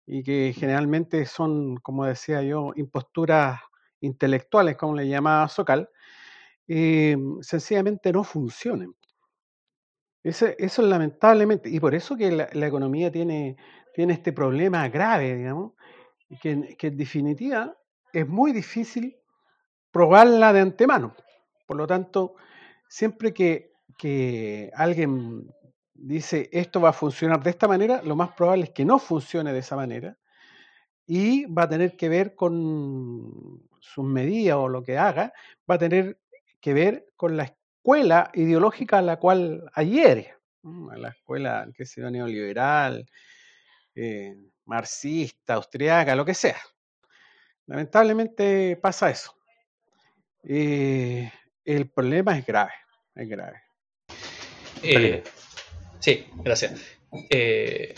y que generalmente son, como decía yo, imposturas intelectuales, como le llamaba Socal, eh, sencillamente no funcionan. Eso, eso es lamentablemente, y por eso que la, economía tiene, tiene este problema grave, digamos, que, que en definitiva es muy difícil probarla de antemano. Por lo tanto, siempre que, que alguien dice esto va a funcionar de esta manera, lo más probable es que no funcione de esa manera y va a tener que ver con sus medidas o lo que haga, va a tener que ver con la escuela ideológica a la cual adhiere, la escuela que sea neoliberal, eh, marxista, austriaca, lo que sea. Lamentablemente pasa eso. Eh, el problema es grave, es grave.
Eh, Sí, gracias. Eh,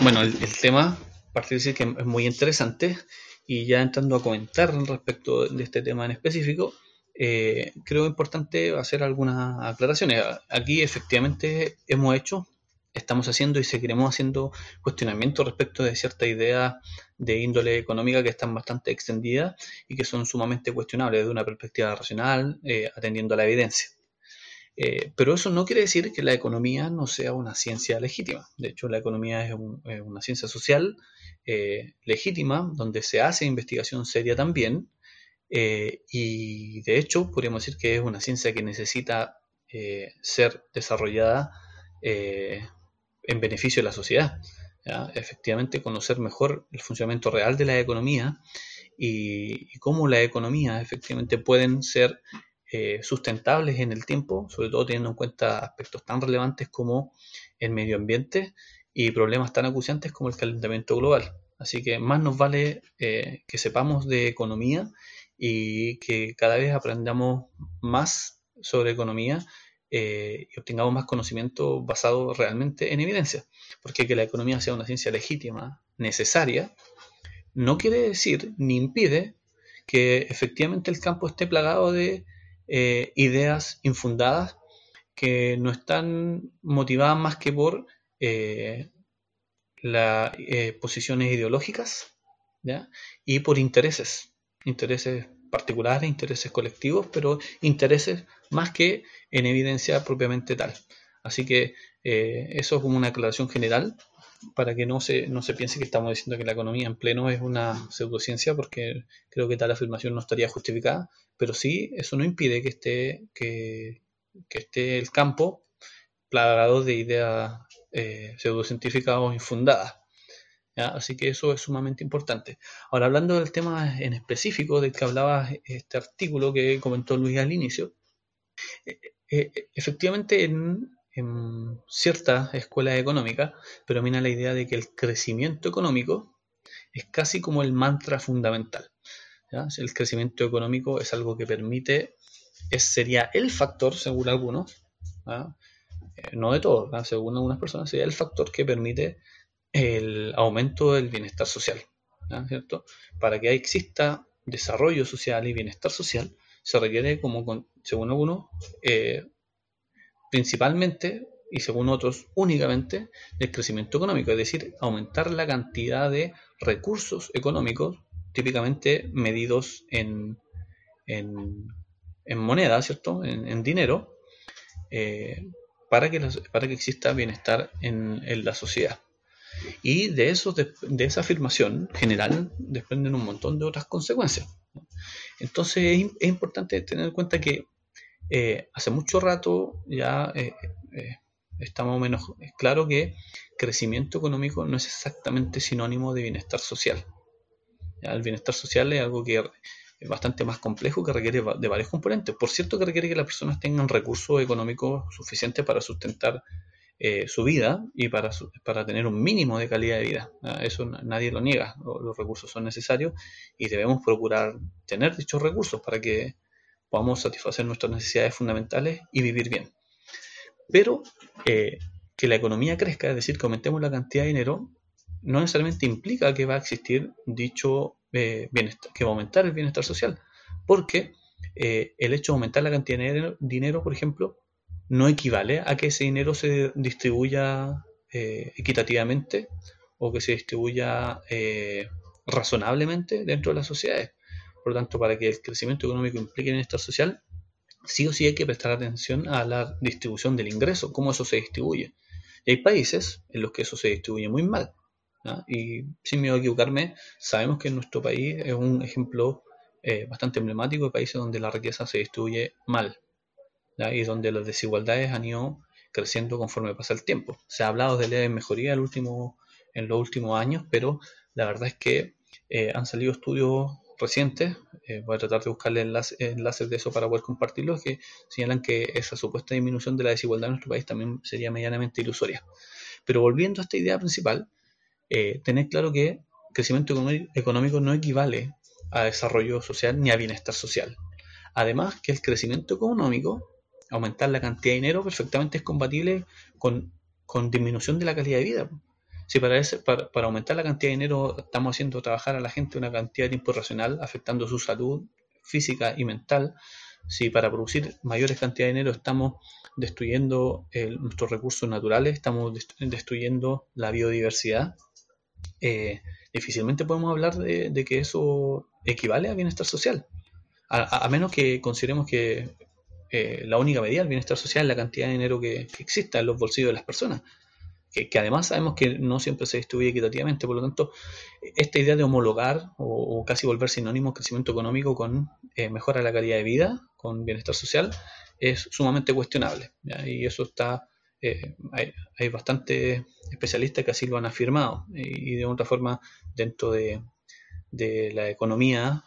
bueno, el, tema, partir de que es muy interesante y ya entrando a comentar respecto de este tema en específico, eh, creo importante hacer algunas aclaraciones. Aquí efectivamente hemos hecho, estamos haciendo y seguiremos haciendo cuestionamientos respecto de ciertas ideas de índole económica que están bastante extendidas y que son sumamente cuestionables desde una perspectiva racional, eh, atendiendo a la evidencia. Eh, pero eso no quiere decir que la economía no sea una ciencia legítima. De hecho, la economía es, una ciencia social eh, legítima, donde se hace investigación seria también. Eh, y de hecho, podríamos decir que es una ciencia que necesita ser desarrollada en beneficio de la sociedad. Efectivamente, conocer mejor el funcionamiento real de la economía y, y cómo la economía efectivamente pueden ser eh, sustentables en el tiempo, sobre todo teniendo en cuenta aspectos tan relevantes como el medio ambiente y problemas tan acuciantes como el calentamiento global. Así que más nos vale eh, que sepamos de economía y que cada vez aprendamos más sobre economía eh, y obtengamos más conocimiento basado realmente en evidencia. Porque que la economía sea una ciencia legítima, necesaria, no quiere decir ni impide que efectivamente el campo esté plagado de eh, ideas infundadas que no están motivadas más que por eh, las posiciones ideológicas y por intereses, intereses particulares, intereses colectivos, pero intereses más que en evidencia propiamente tal. Así que eh, eso es como una aclaración general para que no se, no se piense que estamos diciendo que la economía en pleno es una pseudociencia, porque creo que tal afirmación no estaría justificada, pero sí, eso no impide que esté, que, esté el campo plagado de ideas eh, pseudocientíficas o infundadas. Así que eso es sumamente importante. Ahora, hablando del tema en específico del que hablaba este artículo que comentó Luis al inicio, eh, eh, efectivamente en, ciertas escuelas económicas predomina la idea de que el crecimiento económico es casi como el mantra fundamental. El crecimiento económico es algo que permite, sería el factor, según algunos, eh, no de todos, según algunas personas, sería el factor que permite el aumento del bienestar social. ¿cierto? Para que exista desarrollo social y bienestar social, se requiere, como según algunos, eh, principalmente y según otros únicamente, el crecimiento económico, es decir, aumentar la cantidad de recursos económicos, típicamente medidos en, en, moneda, ¿cierto? En, dinero, eh, para, que para que exista bienestar en, en la sociedad. Y de, eso, de, esa afirmación general desprenden un montón de otras consecuencias. Entonces es, importante tener en cuenta que eh, hace mucho rato ya eh, eh, está más o menos claro que crecimiento económico no es exactamente sinónimo de bienestar social. El bienestar social es algo que es bastante más complejo, que requiere de varios componentes. Por cierto, que requiere que las personas tengan recursos económicos suficientes para sustentar eh, su vida y para, para tener un mínimo de calidad de vida. Eso nadie lo niega, los recursos son necesarios y debemos procurar tener dichos recursos para que podamos satisfacer nuestras necesidades fundamentales y vivir bien. Pero eh, que la economía crezca, es decir, que aumentemos la cantidad de dinero, no necesariamente implica que va a existir dicho eh, bienestar, que va a aumentar el bienestar social, porque el hecho de aumentar la cantidad de dinero, por ejemplo, no equivale a que ese dinero se distribuya eh, equitativamente o que se distribuya eh, razonablemente dentro de las sociedades. Por lo tanto, para que el crecimiento económico implique bienestar social, sí o sí hay que prestar atención a la distribución del ingreso, cómo eso se distribuye. Y hay países en los que eso se distribuye muy mal. Y sin miedo a equivocarme, sabemos que nuestro país es un ejemplo eh, bastante emblemático de países donde la riqueza se distribuye mal y donde las desigualdades han ido creciendo conforme pasa el tiempo. Se ha hablado de leve mejoría en, último, en los últimos años, pero la verdad es que eh, han salido estudios recientes, eh, voy a tratar de buscarle enlaces de eso para poder compartirlos, que señalan que esa supuesta disminución de la desigualdad en nuestro país también sería medianamente ilusoria. Pero volviendo a esta idea principal, eh, tener claro que crecimiento económico no equivale a desarrollo social ni a bienestar social. Además, que el crecimiento económico aumentar la cantidad de dinero perfectamente es compatible con, disminución de la calidad de vida. Si para, para, aumentar la cantidad de dinero estamos haciendo trabajar a la gente una cantidad de tiempo irracional, afectando su salud física y mental, si para producir mayores cantidades de dinero estamos destruyendo nuestros recursos naturales, estamos destruyendo la biodiversidad, eh, difícilmente podemos hablar de, que eso equivale a bienestar social. a, menos que consideremos que eh, la única medida del bienestar social es la cantidad de dinero que, exista en los bolsillos de las personas. Que, además sabemos que no siempre se distribuye equitativamente, por lo tanto, esta idea de homologar o, casi volver sinónimo crecimiento económico con eh, mejora de la calidad de vida, con bienestar social, es sumamente cuestionable. Y eso está, eh, hay, bastantes especialistas que así lo han afirmado, y, de otra forma, dentro de, de la economía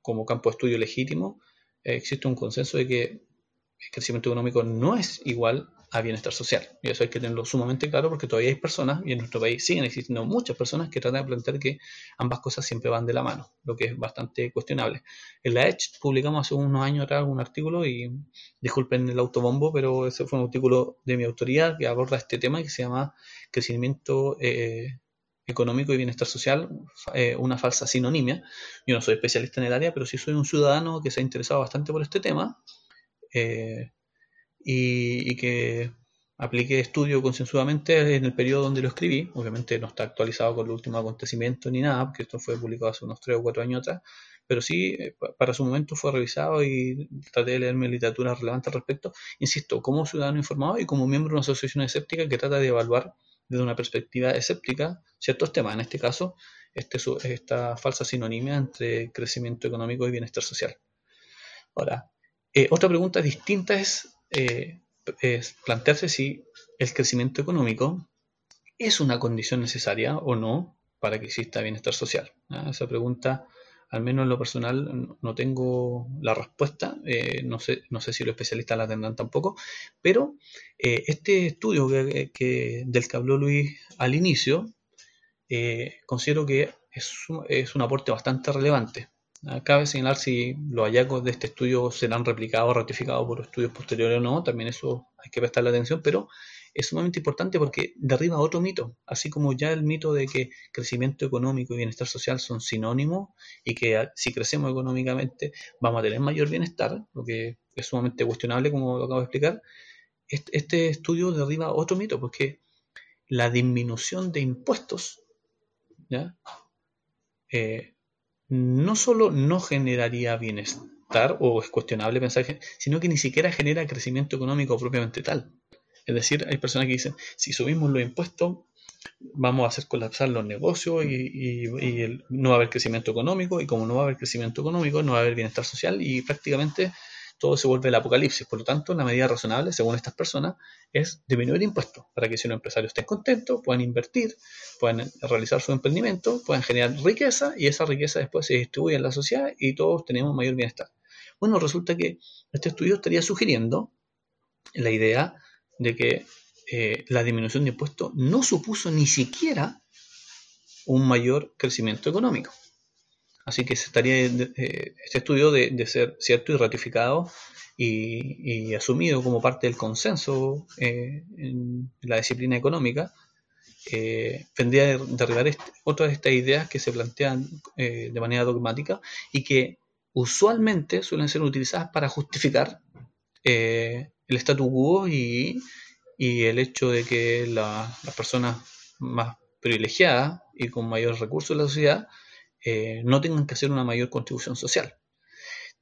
como campo de estudio legítimo, existe un consenso de que el crecimiento económico no es igual a bienestar social. Y eso hay que tenerlo sumamente claro porque todavía hay personas, y en nuestro país siguen existiendo muchas personas que tratan de plantear que ambas cosas siempre van de la mano, lo que es bastante cuestionable. En la Edge publicamos hace unos años atrás un artículo, y disculpen el autobombo, pero ese fue un artículo de mi autoría que aborda este tema que se llama Crecimiento eh, económico y bienestar social, eh, una falsa sinonimia. Yo no soy especialista en el área, pero sí soy un ciudadano que se ha interesado bastante por este tema. Eh, y, que apliqué estudio consensuadamente en el periodo donde lo escribí. Obviamente no está actualizado con el último acontecimiento ni nada, porque esto fue publicado hace unos 3 o 4 años atrás, pero sí, eh, para su momento fue revisado y traté de leerme literatura relevante al respecto. Insisto, como ciudadano informado y como miembro de una asociación escéptica que trata de evaluar desde una perspectiva escéptica ciertos temas, en este caso, este, esta falsa sinonimia entre crecimiento económico y bienestar social. Ahora, eh, otra pregunta distinta eh, es plantearse si el crecimiento económico es una condición necesaria o no para que exista bienestar social. Esa pregunta, al menos en lo personal, no tengo la respuesta. Eh, no, sé, no sé si los especialistas la tendrán tampoco. Pero eh, este estudio que, del que habló Luis al inicio, considero que es es un aporte bastante relevante. Cabe señalar si los hallazgos de este estudio serán replicados o ratificados por estudios posteriores o no, también eso hay que prestarle atención, pero es sumamente importante porque derriba otro mito, así como ya el mito de que crecimiento económico y bienestar social son sinónimos y que si crecemos económicamente vamos a tener mayor bienestar, lo que es sumamente cuestionable como lo acabo de explicar, este, estudio derriba otro mito porque la disminución de impuestos. Eh, no solo no generaría bienestar, o es cuestionable pensar, sino que ni siquiera genera crecimiento económico propiamente tal. Es decir, hay personas que dicen, si subimos los impuestos, vamos a hacer colapsar los negocios y, no va a haber crecimiento económico, y como no va a haber crecimiento económico, no va a haber bienestar social, y prácticamente todo se vuelve el apocalipsis. Por lo tanto, la medida razonable, según estas personas, es disminuir impuestos para que si los empresarios estén contentos, puedan invertir, puedan realizar su emprendimiento, puedan generar riqueza y esa riqueza después se distribuye en la sociedad y todos tenemos mayor bienestar. Bueno, resulta que este estudio estaría sugiriendo la idea de que eh, la disminución de impuestos no supuso ni siquiera un mayor crecimiento económico. Así que estaría eh, este estudio de, ser cierto y ratificado y, asumido como parte del consenso eh, en la disciplina económica, eh, vendría a derribar otras de estas ideas que se plantean eh, de manera dogmática y que usualmente suelen ser utilizadas para justificar el statu quo y, el hecho de que las personas más privilegiadas y con mayores recursos en la sociedad eh, no tengan que hacer una mayor contribución social.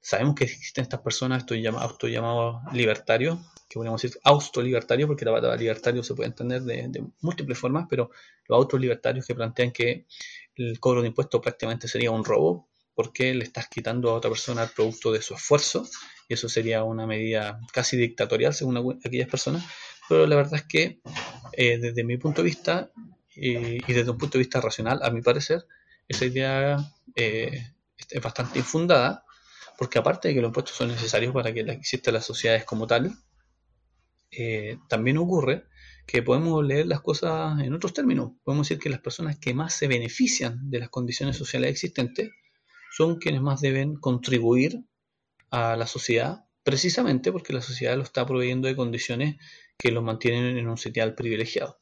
Sabemos que existen estas personas, estoy llamado, llamado libertarios, que podemos decir autolibertarios, porque la palabra libertario se puede entender de, múltiples formas, pero los autolibertarios que plantean que el cobro de impuestos prácticamente sería un robo, porque le estás quitando a otra persona el producto de su esfuerzo, y eso sería una medida casi dictatorial según aquellas personas, pero la verdad es que eh, desde mi punto de vista y desde un punto de vista racional, a mi parecer, esa idea eh, es bastante infundada, porque aparte de que los impuestos son necesarios para que existan las sociedades como tal, eh, también ocurre que podemos leer las cosas en otros términos. Podemos decir que las personas que más se benefician de las condiciones sociales existentes son quienes más deben contribuir a la sociedad, precisamente porque la sociedad lo está proveyendo de condiciones que los mantienen en un sitial privilegiado.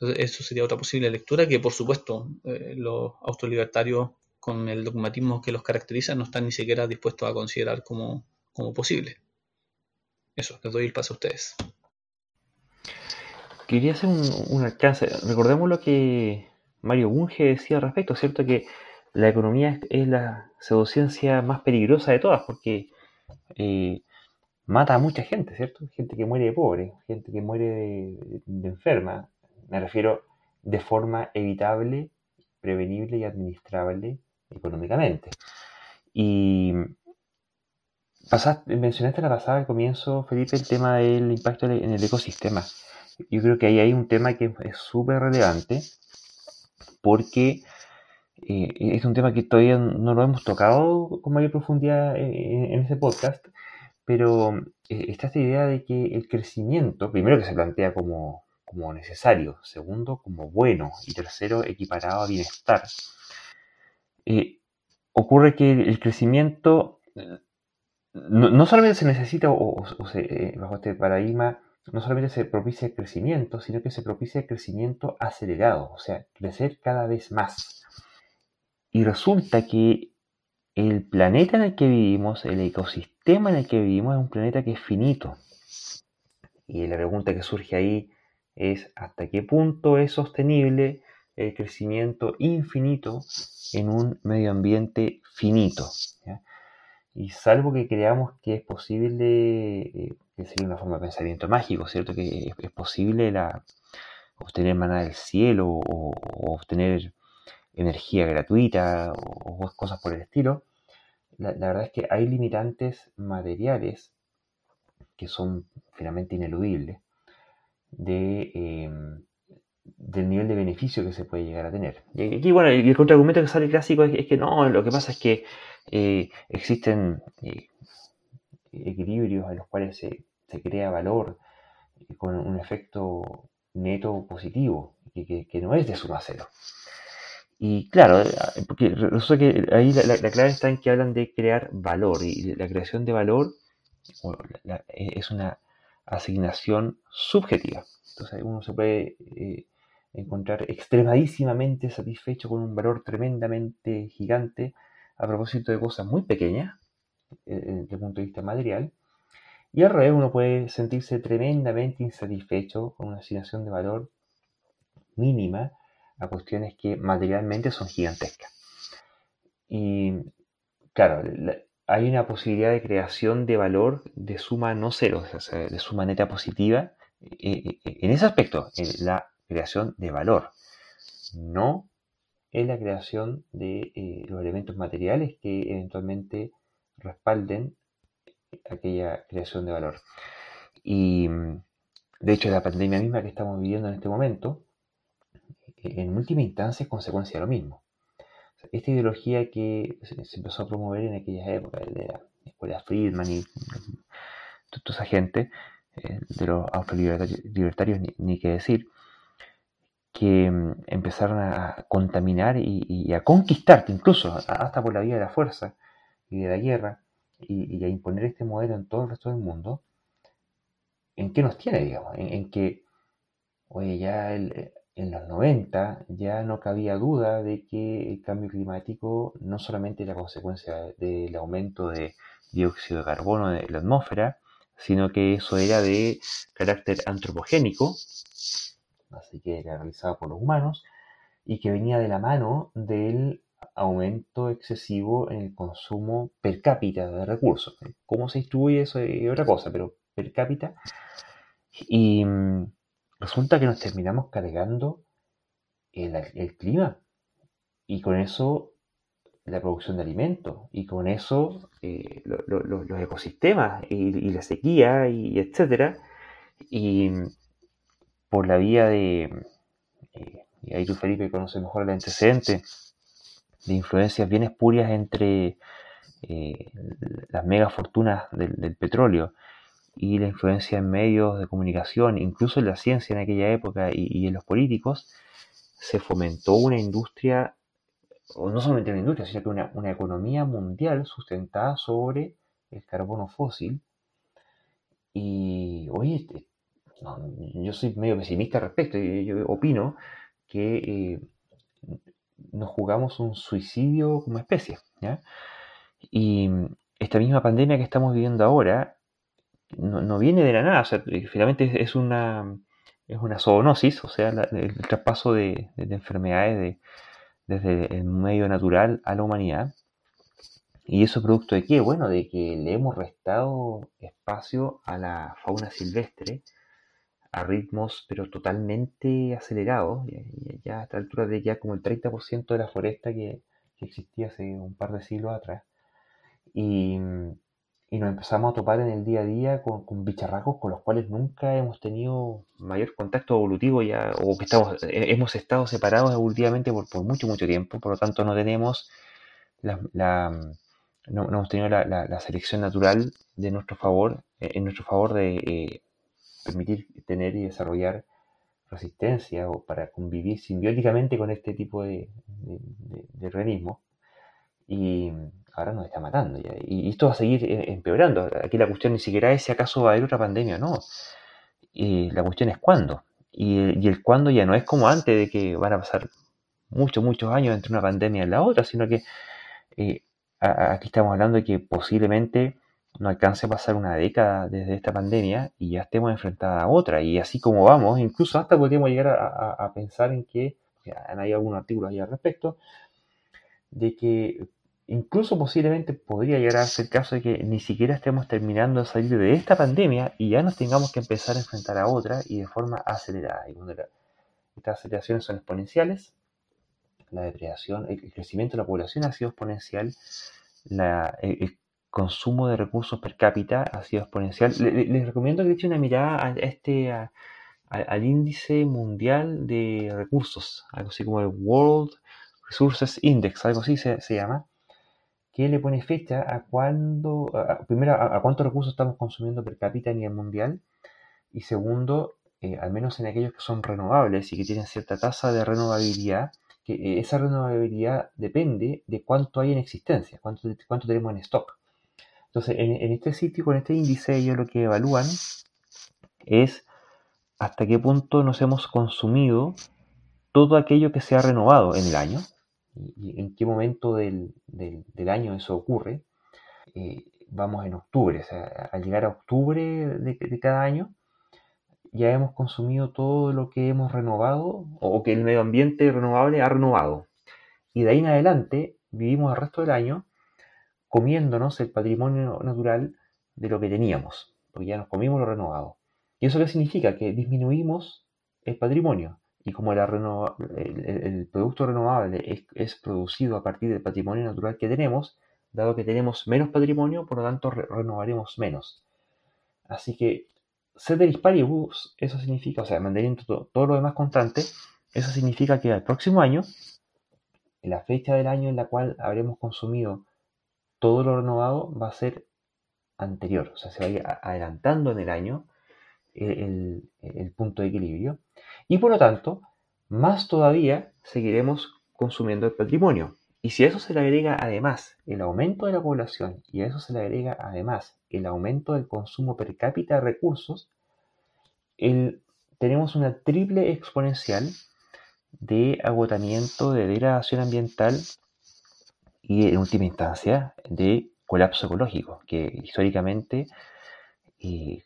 Eso sería otra posible lectura que, por supuesto, eh, los autolibertarios con el dogmatismo que los caracteriza no están ni siquiera dispuestos a considerar como, posible. Eso, les doy el paso a ustedes.
Quería hacer un, alcance. Recordemos lo que Mario Bunge decía al respecto, ¿cierto? Que la economía es, la pseudociencia más peligrosa de todas porque eh, mata a mucha gente, ¿cierto? Gente que muere de pobre, gente que muere de enferma, me refiero de forma evitable, prevenible y administrable económicamente. Y mencionaste la pasada al comienzo, Felipe, el tema del impacto en el ecosistema. Yo creo que ahí hay un tema que es súper relevante porque es un tema que todavía no lo hemos tocado con mayor profundidad en, ese podcast, pero eh, está esta idea de que el crecimiento, primero que se plantea como, necesario, segundo como bueno y tercero equiparado a bienestar, eh, ocurre que el crecimiento no, solamente se necesita, o, bajo este paradigma, no solamente se propicia el crecimiento, sino que se propicia el crecimiento acelerado, o sea, crecer cada vez más. Y resulta que el planeta en el que vivimos, el ecosistema en el que vivimos es un planeta que es finito. Y la pregunta que surge ahí es hasta qué punto es sostenible el crecimiento infinito en un medio ambiente finito. Y salvo que creamos que es posible, eh, que sería una forma de pensamiento mágico, ¿cierto? Que es, posible la, obtener maná del cielo o, obtener energía gratuita o, cosas por el estilo. La, verdad es que hay limitantes materiales que son finalmente ineludibles de, em, del nivel de beneficio que se puede llegar a tener. Y aquí, bueno, el, contraargumento que sale clásico es que no, lo que pasa es que eh, existen eh, equilibrios en los cuales se, crea valor eh, con un efecto neto positivo, que, no es de suma cero. Y claro, porque resulta que ahí la, clave está en que hablan de crear valor y la creación de valor es una asignación subjetiva. Entonces uno se puede encontrar extremadísimamente satisfecho con un valor tremendamente gigante a propósito de cosas muy pequeñas eh, eh, desde el punto de vista material. Y al revés, uno puede sentirse tremendamente insatisfecho con una asignación de valor mínima a cuestiones que materialmente son gigantescas. Y claro, hay una posibilidad de creación de valor de suma no cero, o sea, de suma neta positiva eh, en ese aspecto, en la creación de valor, no es la creación de eh, los elementos materiales que eventualmente respalden aquella creación de valor. Y de hecho la pandemia misma que estamos viviendo en este momento, eh, en última instancia es consecuencia de lo mismo. esta ideología que se empezó a promover en aquellas épocas, de la escuela Friedman y toda esa gente, eh, de los autolibertarios ni, ni que decir, que mm, empezaron a contaminar y, a conquistarte, incluso hasta por la vía de la fuerza y de la guerra, y, a imponer este modelo en todo el resto del mundo, ¿en qué nos tiene, digamos? En, que, oye, ya en los 90 ya no cabía duda de que el cambio climático no solamente era consecuencia del aumento de dióxido de carbono de la atmósfera, sino que eso era de carácter antropogénico, así que era realizado por los humanos, y que venía de la mano del aumento excesivo en el consumo per cápita de recursos. ¿Cómo se distribuye eso es otra cosa, pero per cápita? Y mm, resulta que nos terminamos cargando el, clima. Y con eso la producción de alimentos. Y con eso eh, los ecosistemas y, la sequía y etcétera. Y por la vía de, eh, y ahí tú Felipe conoces mejor el antecedente, de influencias bien espurias entre eh, las megafortunas del, del petróleo y la influencia en medios de comunicación, incluso en la ciencia en aquella época y, en los políticos, se fomentó una industria, o no solamente una industria, sino que una, una economía mundial sustentada sobre el carbono fósil. Y oye, yo soy medio pesimista al respecto. y yo opino que eh, nos jugamos un suicidio como especie. Y esta misma pandemia que estamos viviendo ahora no, viene de la nada. finalmente es una, es una zoonosis, o sea, el traspaso de, enfermedades desde el medio natural a la humanidad. ¿Y eso producto de qué? Bueno, de que le hemos restado espacio a la fauna silvestre a ritmos pero totalmente acelerados, ya, a esta altura de ya como el 30% de la foresta que, existía hace un par de siglos atrás. Y, nos empezamos a topar en el día a día con, bicharracos con los cuales nunca hemos tenido mayor contacto evolutivo ya, o que estamos, eh, hemos estado separados evolutivamente por, mucho, mucho tiempo, por lo tanto no tenemos la, no, hemos tenido la, selección natural de nuestro favor en nuestro favor de eh, permitir tener y desarrollar resistencia o para convivir simbióticamente con este tipo de, de, organismos. Y ahora nos está matando ya. Y esto va a seguir eh, empeorando. Aquí la cuestión ni siquiera es si acaso va a haber otra pandemia o no. Y la cuestión es cuándo. Y, el cuándo ya no es como antes de que van a pasar muchos, muchos años entre una pandemia y la otra, sino que eh, aquí estamos hablando de que posiblemente no alcance a pasar una década desde esta pandemia y ya estemos enfrentados a otra. Y así como vamos, incluso hasta podríamos llegar a, pensar en que, hay algunos artículos ahí al respecto, de que incluso posiblemente podría llegar a ser el caso de que ni siquiera estemos terminando de salir de esta pandemia y ya nos tengamos que empezar a enfrentar a otra y de forma acelerada. Estas aceleraciones son exponenciales, la depredación, el crecimiento de la población ha sido exponencial, el, consumo de recursos per cápita ha sido exponencial. Les, recomiendo que echen una mirada a este, al índice mundial de recursos, algo así como el World Resources Index, algo así se, llama, que le pone fecha a cuándo, primero, a, cuántos recursos estamos consumiendo per cápita a nivel mundial, y segundo, eh, al menos en aquellos que son renovables y que tienen cierta tasa de renovabilidad, que eh, esa renovabilidad depende de cuánto hay en existencia, cuánto, tenemos en stock. Entonces, en, este sitio, con este índice, ellos lo que evalúan es hasta qué punto nos hemos consumido todo aquello que se ha renovado en el año en qué momento del, año eso ocurre. Eh, vamos en octubre, o al llegar a octubre de cada año, ya hemos consumido todo lo que hemos renovado o que el medio ambiente renovable ha renovado. Y de ahí en adelante vivimos el resto del año comiéndonos el patrimonio natural de lo que teníamos, porque ya nos comimos lo renovado. ¿Y eso qué significa? Que disminuimos el patrimonio. Y como el, producto renovable es, producido a partir del patrimonio natural que tenemos, dado que tenemos menos patrimonio, por lo tanto renovaremos menos. Así que ceteris paribus, eso significa, o sea, manteniendo todo, todo, lo demás constante, eso significa que al próximo año, la fecha del año en la cual habremos consumido todo lo renovado, va a ser anterior, o sea, se va a ir adelantando en el año el, el punto de equilibrio, y por lo tanto, más todavía seguiremos consumiendo el patrimonio. Y si a eso se le agrega además el aumento de la población y a eso se le agrega además el aumento del consumo per cápita de recursos, tenemos una triple exponencial de agotamiento, de degradación ambiental y en última instancia de colapso ecológico, que históricamente eh,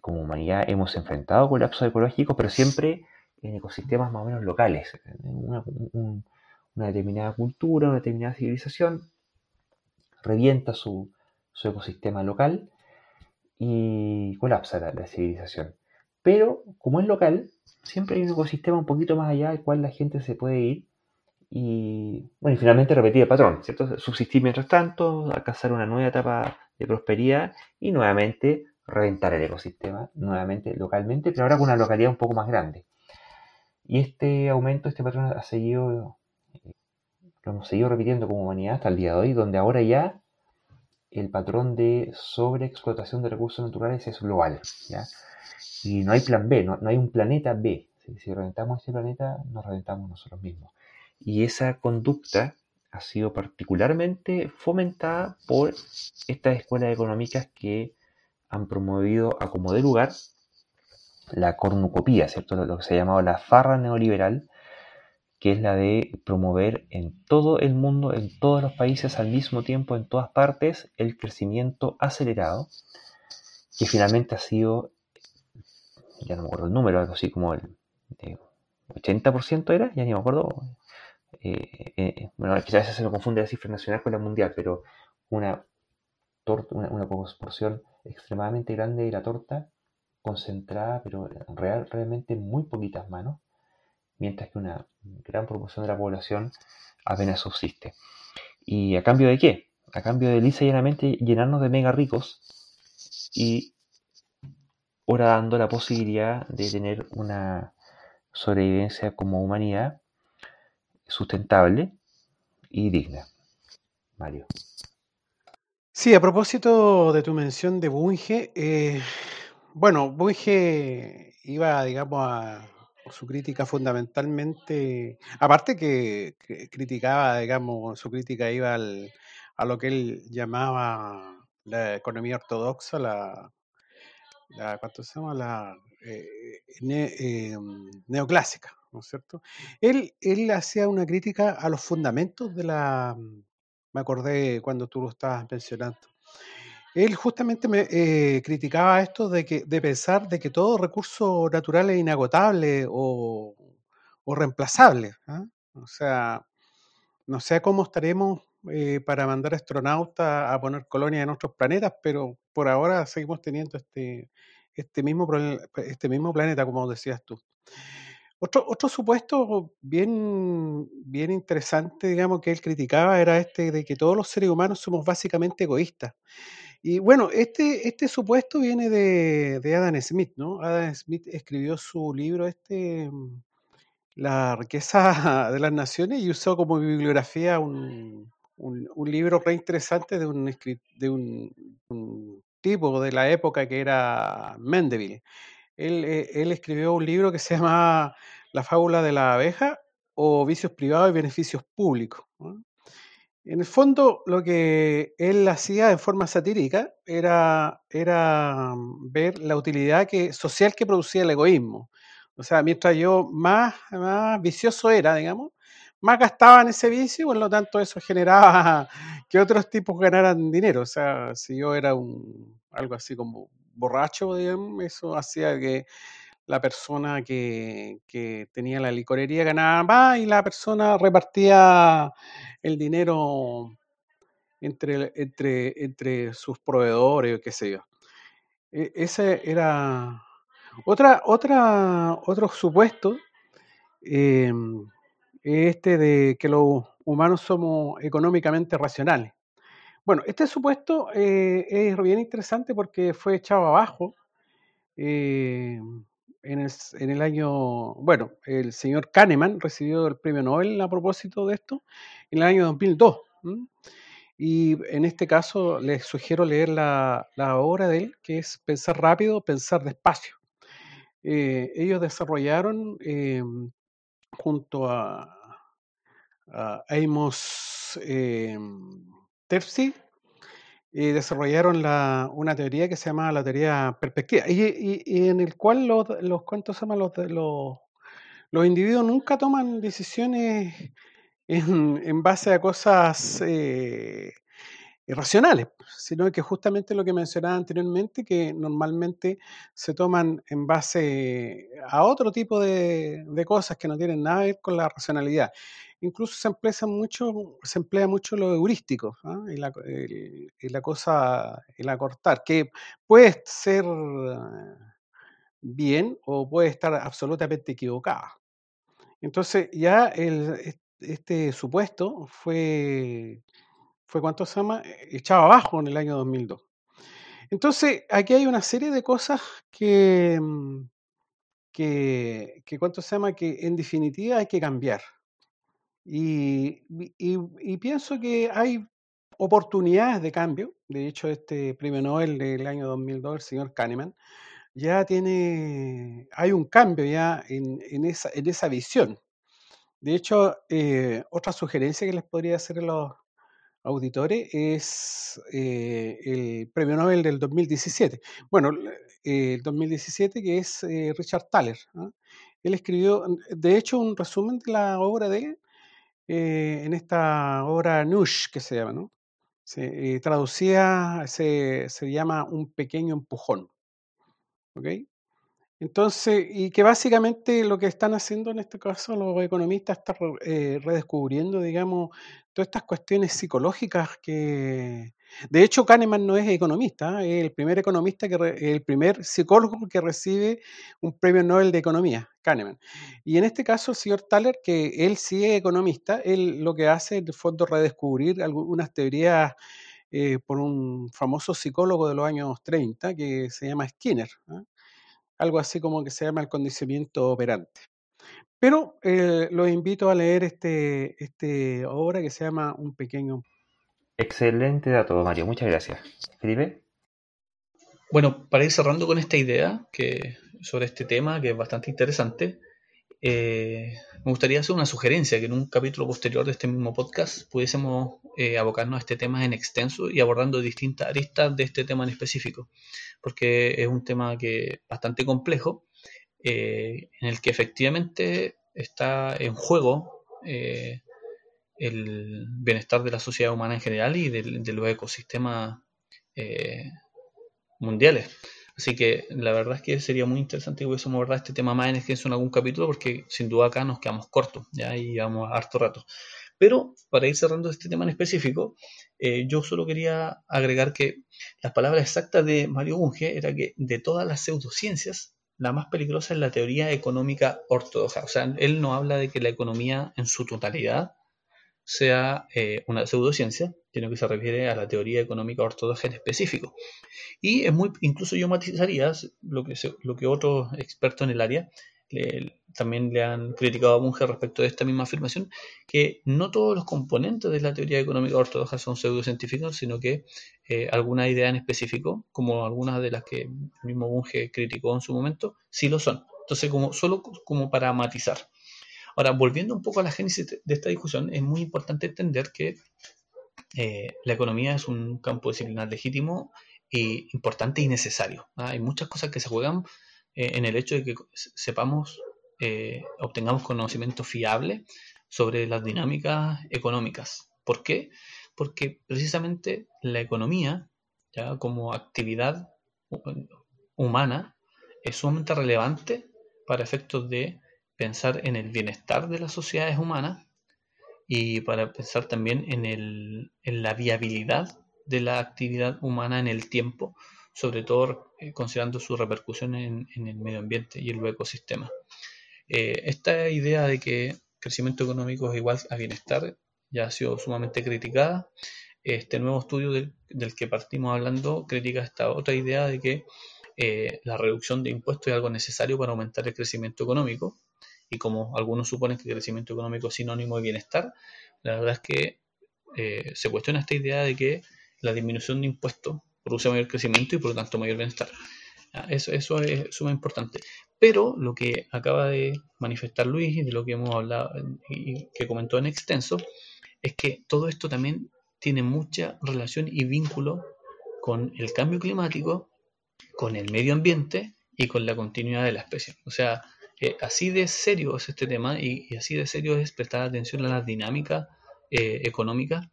como humanidad hemos enfrentado colapso ecológico, pero siempre en ecosistemas más o menos locales, una determinada cultura, una determinada civilización, revienta su, ecosistema local y colapsa la, civilización. Pero como es local, siempre hay un ecosistema un poquito más allá del cual la gente se puede ir y, bueno, y finalmente repetir el patrón, ¿cierto? Subsistir mientras tanto, alcanzar una nueva etapa de prosperidad y nuevamente reventar el ecosistema, nuevamente localmente, pero ahora con una localidad un poco más grande. Y este aumento, este patrón ha seguido lo hemos seguido repitiendo como humanidad hasta el día de hoy, donde ahora ya el patrón de sobreexplotación de recursos naturales es global. Y no hay plan B, no, hay un planeta B. Si, reventamos este planeta, nos reventamos nosotros mismos. Y esa conducta ha sido particularmente fomentada por estas escuelas económicas que han promovido a como de lugar la cornucopía, ¿cierto? Lo que se ha llamado la farra neoliberal, que es la de promover en todo el mundo, en todos los países al mismo tiempo, en todas partes, el crecimiento acelerado, que finalmente ha sido, ya no me acuerdo el número, algo así como el 80% era, ya ni me acuerdo. Eh, eh, bueno, quizás se lo confunde la cifra nacional con la mundial, pero una, una, proporción extremadamente grande de la torta concentrada, pero real, realmente en muy poquitas manos mientras que una gran proporción de la población apenas subsiste. ¿Y a cambio de qué? A cambio de lisa y llanamente llenarnos de mega ricos y ahora dando la posibilidad de tener una sobrevivencia como humanidad sustentable y digna. Mario.
Sí, a propósito de tu mención de Bunge, eh, bueno, Bunge iba, digamos, a su crítica fundamentalmente, aparte que, criticaba, digamos, su crítica iba al- a lo que él llamaba la economía ortodoxa, la, la ¿cuánto se llama? La eh, ne- eh, neoclásica, ¿no es cierto? Él, él hacía una crítica a los fundamentos de la, me acordé cuando tú lo estabas mencionando. Él justamente me eh, criticaba esto de que de pensar de que todo recurso natural es inagotable o, o reemplazable. ¿ah? O sea, no sé cómo estaremos eh, para mandar astronautas a poner colonias en otros planetas, pero por ahora seguimos teniendo este, este, mismo, este mismo planeta, como decías tú. Otro, otro supuesto bien, bien interesante, digamos, que él criticaba era este de que todos los seres humanos somos básicamente egoístas. Y bueno, este, este supuesto viene de, de Adam Smith, ¿no? Adam Smith escribió su libro este, mm, La riqueza [laughs] de las naciones, y usó como bibliografía un, un- libro re interesante de un, de un tipo de la época que era Mendeville. Él, eh, él escribió un libro que se llama La fábula de la abeja o Vicios privados y beneficios públicos. En el fondo, lo que él hacía en forma satírica era, mm, ver la utilidad que, social que producía el egoísmo. O sea, mientras yo más, más vicioso era, digamos, más gastaba en ese vicio por lo tanto eso generaba [laughs] que otros tipos ganaran dinero. O sea, si yo era un, algo así como borracho, digamos, eso hacía que la persona que, tenía la licorería ganaba más y la persona repartía el dinero entre, entre, entre sus proveedores o qué sé yo. E- ese era otra, otra, otro supuesto, eh, este de que los humanos somos económicamente racionales. Bueno, este supuesto eh, es bien interesante porque fue echado abajo eh, en, el, en el año, bueno, el señor Kahneman recibió el premio Nobel a propósito de esto en el año 2002. ¿m? Y en este caso les sugiero leer la, la obra de él, que es Pensar rápido, pensar despacio. Eh, ellos desarrollaron junto a, a Amos Tversky, eh, desarrollaron la- una teoría que se llama la teoría perspectiva, y, y- y en el cual los, los ¿cuántos se llaman? Los, los, los individuos nunca toman decisiones en, en base a cosas eh, irracionales, sino que justamente lo que mencionaba anteriormente, que normalmente se toman en base a otro tipo de, de cosas que no tienen nada que ver con la racionalidad. Incluso se emplea mucho, se emplea mucho lo heurístico ¿ah? y, la, el- cosa, el acortar, que puede ser bien o puede estar absolutamente equivocada. Entonces ya el, est- este supuesto fue, fue ¿cuánto se llama? Echado abajo en el año 2002. Entonces aquí hay una serie de cosas que, que, que ¿cuánto se llama? Que en definitiva hay que cambiar. Y, y- y- pienso que hay oportunidades de cambio. De hecho, este premio Nobel del año 2002, el señor Kahneman, ya tiene, hay un cambio ya en, en esa, en esa visión. De hecho, eh, otra sugerencia que les podría hacer a los auditores es eh, el premio Nobel del 2017. Bueno, eh, el 2017 que es eh, Richard Thaler. ¿ah? Él escribió, de hecho, un resumen de la obra de él eh, en esta obra Nush, que se llama. Se, eh, traducida se, se llama Un pequeño empujón. ¿ok? Entonces, y que básicamente lo que están haciendo en este caso los economistas están eh, redescubriendo, digamos, todas estas cuestiones psicológicas que... De hecho, Kahneman no es economista, ¿eh? es el primer economista, que el primer psicólogo que recibe un premio Nobel de Economía, Kahneman. Y en este caso, el señor Thaler, que él sí es economista, él lo que hace es, de fondo, redescubrir algunas teorías eh, por un famoso psicólogo de los años 30 que se llama Skinner. ¿ah? algo así como que se llama el condicionamiento operante. Pero eh, los invito a leer este, este obra que se llama Un pequeño
Excelente dato, Mario. Muchas gracias. Felipe.
Bueno, para ir cerrando con esta idea que, sobre este tema, que es bastante interesante, eh, me gustaría hacer una sugerencia que en un capítulo posterior de este mismo podcast pudiésemos eh, abocarnos a este tema en extenso y abordando distintas aristas de este tema en específico, porque es un tema que bastante complejo, eh, en el que efectivamente está en juego el bienestar de la sociedad humana en general y de, los ecosistemas mundiales. Así que la verdad es que sería muy interesante que pudiésemos abordar este tema más en extenso en algún capítulo, porque sin duda acá nos quedamos cortos, ya y llevamos harto rato. Pero para ir cerrando este tema en específico, eh, yo solo quería agregar que las palabras exactas de Mario Bunge era que de todas las pseudociencias, la más peligrosa es la teoría económica ortodoxa. O sea, él no habla de que la economía en su totalidad sea eh, una pseudociencia, sino que se refiere a la teoría económica ortodoxa en específico. Y es muy, incluso yo matizaría lo que, lo que otros expertos en el área también le han criticado a Bunge respecto de esta misma afirmación, que no todos los componentes de la teoría económica ortodoxa son pseudocientíficos, sino que eh, alguna idea en específico, como algunas de las que el mismo Bunge criticó en su momento, sí lo son. Entonces, como, solo como para matizar. Ahora, volviendo un poco a la génesis de esta discusión, es muy importante entender que eh, la economía es un campo disciplinar legítimo e importante y necesario. Hay muchas cosas que se juegan eh, en el hecho de que sepamos, eh, obtengamos conocimiento fiable sobre las dinámicas económicas. ¿Por qué? Porque precisamente la economía, ya como actividad humana, es sumamente relevante para efectos de pensar en el bienestar de las sociedades humanas y para pensar también en, el, en la viabilidad de la actividad humana en el tiempo, sobre todo eh, considerando su repercusión en, el medio ambiente y el ecosistema. Eh, esta idea de que crecimiento económico es igual a bienestar ya ha sido sumamente criticada. Este nuevo estudio del, del que partimos hablando critica esta otra idea de que eh, la reducción de impuestos es algo necesario para aumentar el crecimiento económico y como algunos suponen que crecimiento económico es sinónimo de bienestar, la verdad es que eh, se cuestiona esta idea de que la disminución de impuestos produce mayor crecimiento y por lo tanto mayor bienestar. Eso, eso es sumamente importante. Pero lo que acaba de manifestar Luis y de lo que hemos hablado y que comentó en extenso, es que todo esto también tiene mucha relación y vínculo con el cambio climático, con el medio ambiente y con la continuidad de la especie. O sea, eh, así de serio es este tema y, así de serio es prestar atención a las dinámicas eh, económicas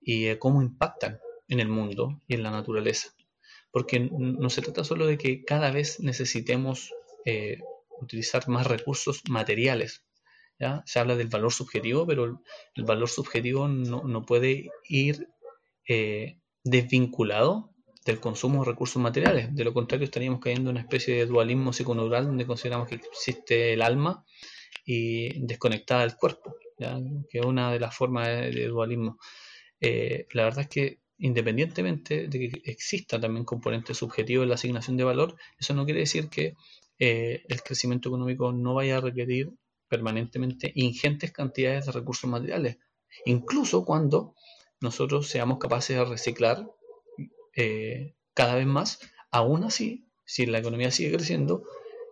y eh, cómo impactan en el mundo y en la naturaleza. Porque no se trata solo de que cada vez necesitemos utilizar más recursos materiales. Se habla del valor subjetivo, pero el, valor subjetivo no, no puede ir desvinculado del consumo de recursos materiales. De lo contrario, estaríamos cayendo en una especie de dualismo psiconeural donde consideramos que existe el alma y desconectada del cuerpo, que es una de las formas de, dualismo. Eh, la verdad es que independientemente de que exista también componente subjetivo en la asignación de valor, eso no quiere decir que eh, el crecimiento económico no vaya a requerir permanentemente ingentes cantidades de recursos materiales, incluso cuando nosotros seamos capaces de reciclar eh, cada vez más. Aún así, si la economía sigue creciendo,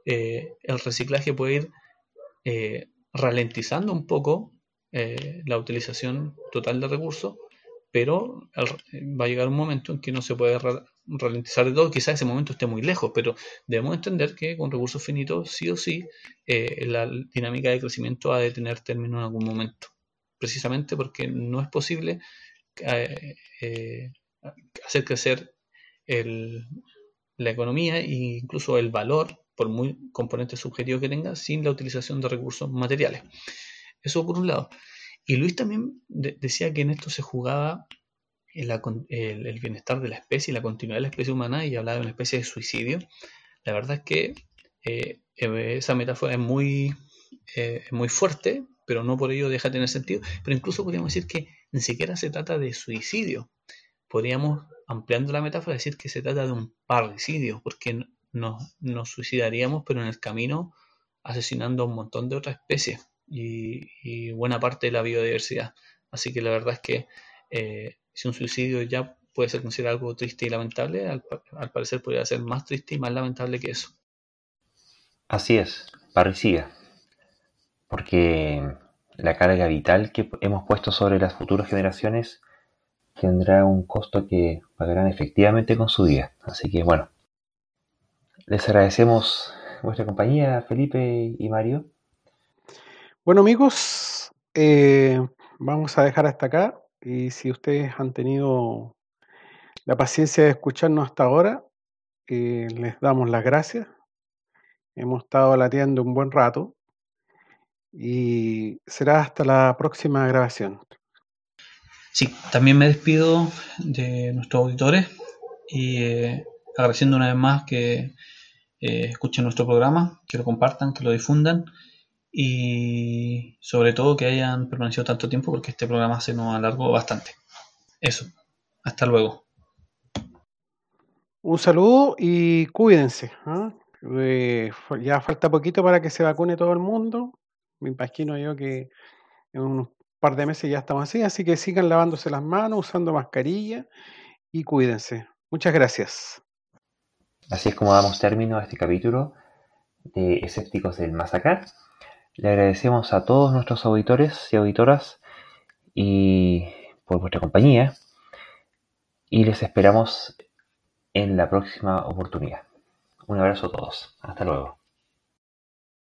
eh, el reciclaje puede ir eh, ralentizando un poco la utilización total de recursos, pero va a llegar un momento en que no se puede ralentizar de todo. Quizás ese momento esté muy lejos, pero debemos entender que con recursos finitos, sí o sí, la dinámica de crecimiento ha de tener término en algún momento. Precisamente porque no es posible hacer crecer la economía e incluso el valor, por muy componente subjetivo que tenga, sin la utilización de recursos materiales. Eso por un lado. Y Luis también decía que en esto se jugaba el, bienestar de la especie y la continuidad de la especie humana y hablaba de una especie de suicidio. La verdad es que eh, esa metáfora es muy, eh, muy fuerte, pero no por ello deja de tener sentido. Pero incluso podríamos decir que ni siquiera se trata de suicidio, podríamos, ampliando la metáfora, decir que se trata de un parricidio, porque nos, nos suicidaríamos, pero en el camino asesinando a un montón de otras especies y, buena parte de la biodiversidad. Así que la verdad es que eh, Si un suicidio ya puede ser considerado algo triste y lamentable, al, al parecer podría ser más triste y más lamentable que eso.
Así es, parecía. Porque la carga vital que hemos puesto sobre las futuras generaciones tendrá un costo que pagarán efectivamente con su vida. Así que bueno, les agradecemos vuestra compañía, Felipe y Mario.
Bueno amigos, eh, vamos a dejar hasta acá y si ustedes han tenido la paciencia de escucharnos hasta ahora, eh, les damos las gracias. Hemos estado lateando un buen rato y será hasta la próxima grabación.
Sí, también me despido de nuestros auditores y eh, agradeciendo una vez más que eh, escuchen nuestro programa, que lo compartan, que lo difundan y sobre todo que hayan permanecido tanto tiempo porque este programa se nos alargó bastante. Eso, hasta luego.
Un saludo y cuídense. ¿ah? Eh, ya falta poquito para que se vacune todo el mundo. Me imagino yo que en unos par de meses ya estamos así, así que sigan lavándose las manos, usando mascarilla y cuídense. Muchas gracias.
Así es como damos término a este capítulo de Escépticos del Masacar. Le agradecemos a todos nuestros auditores y auditoras y por vuestra compañía y les esperamos en la próxima oportunidad. Un abrazo a todos. Hasta luego.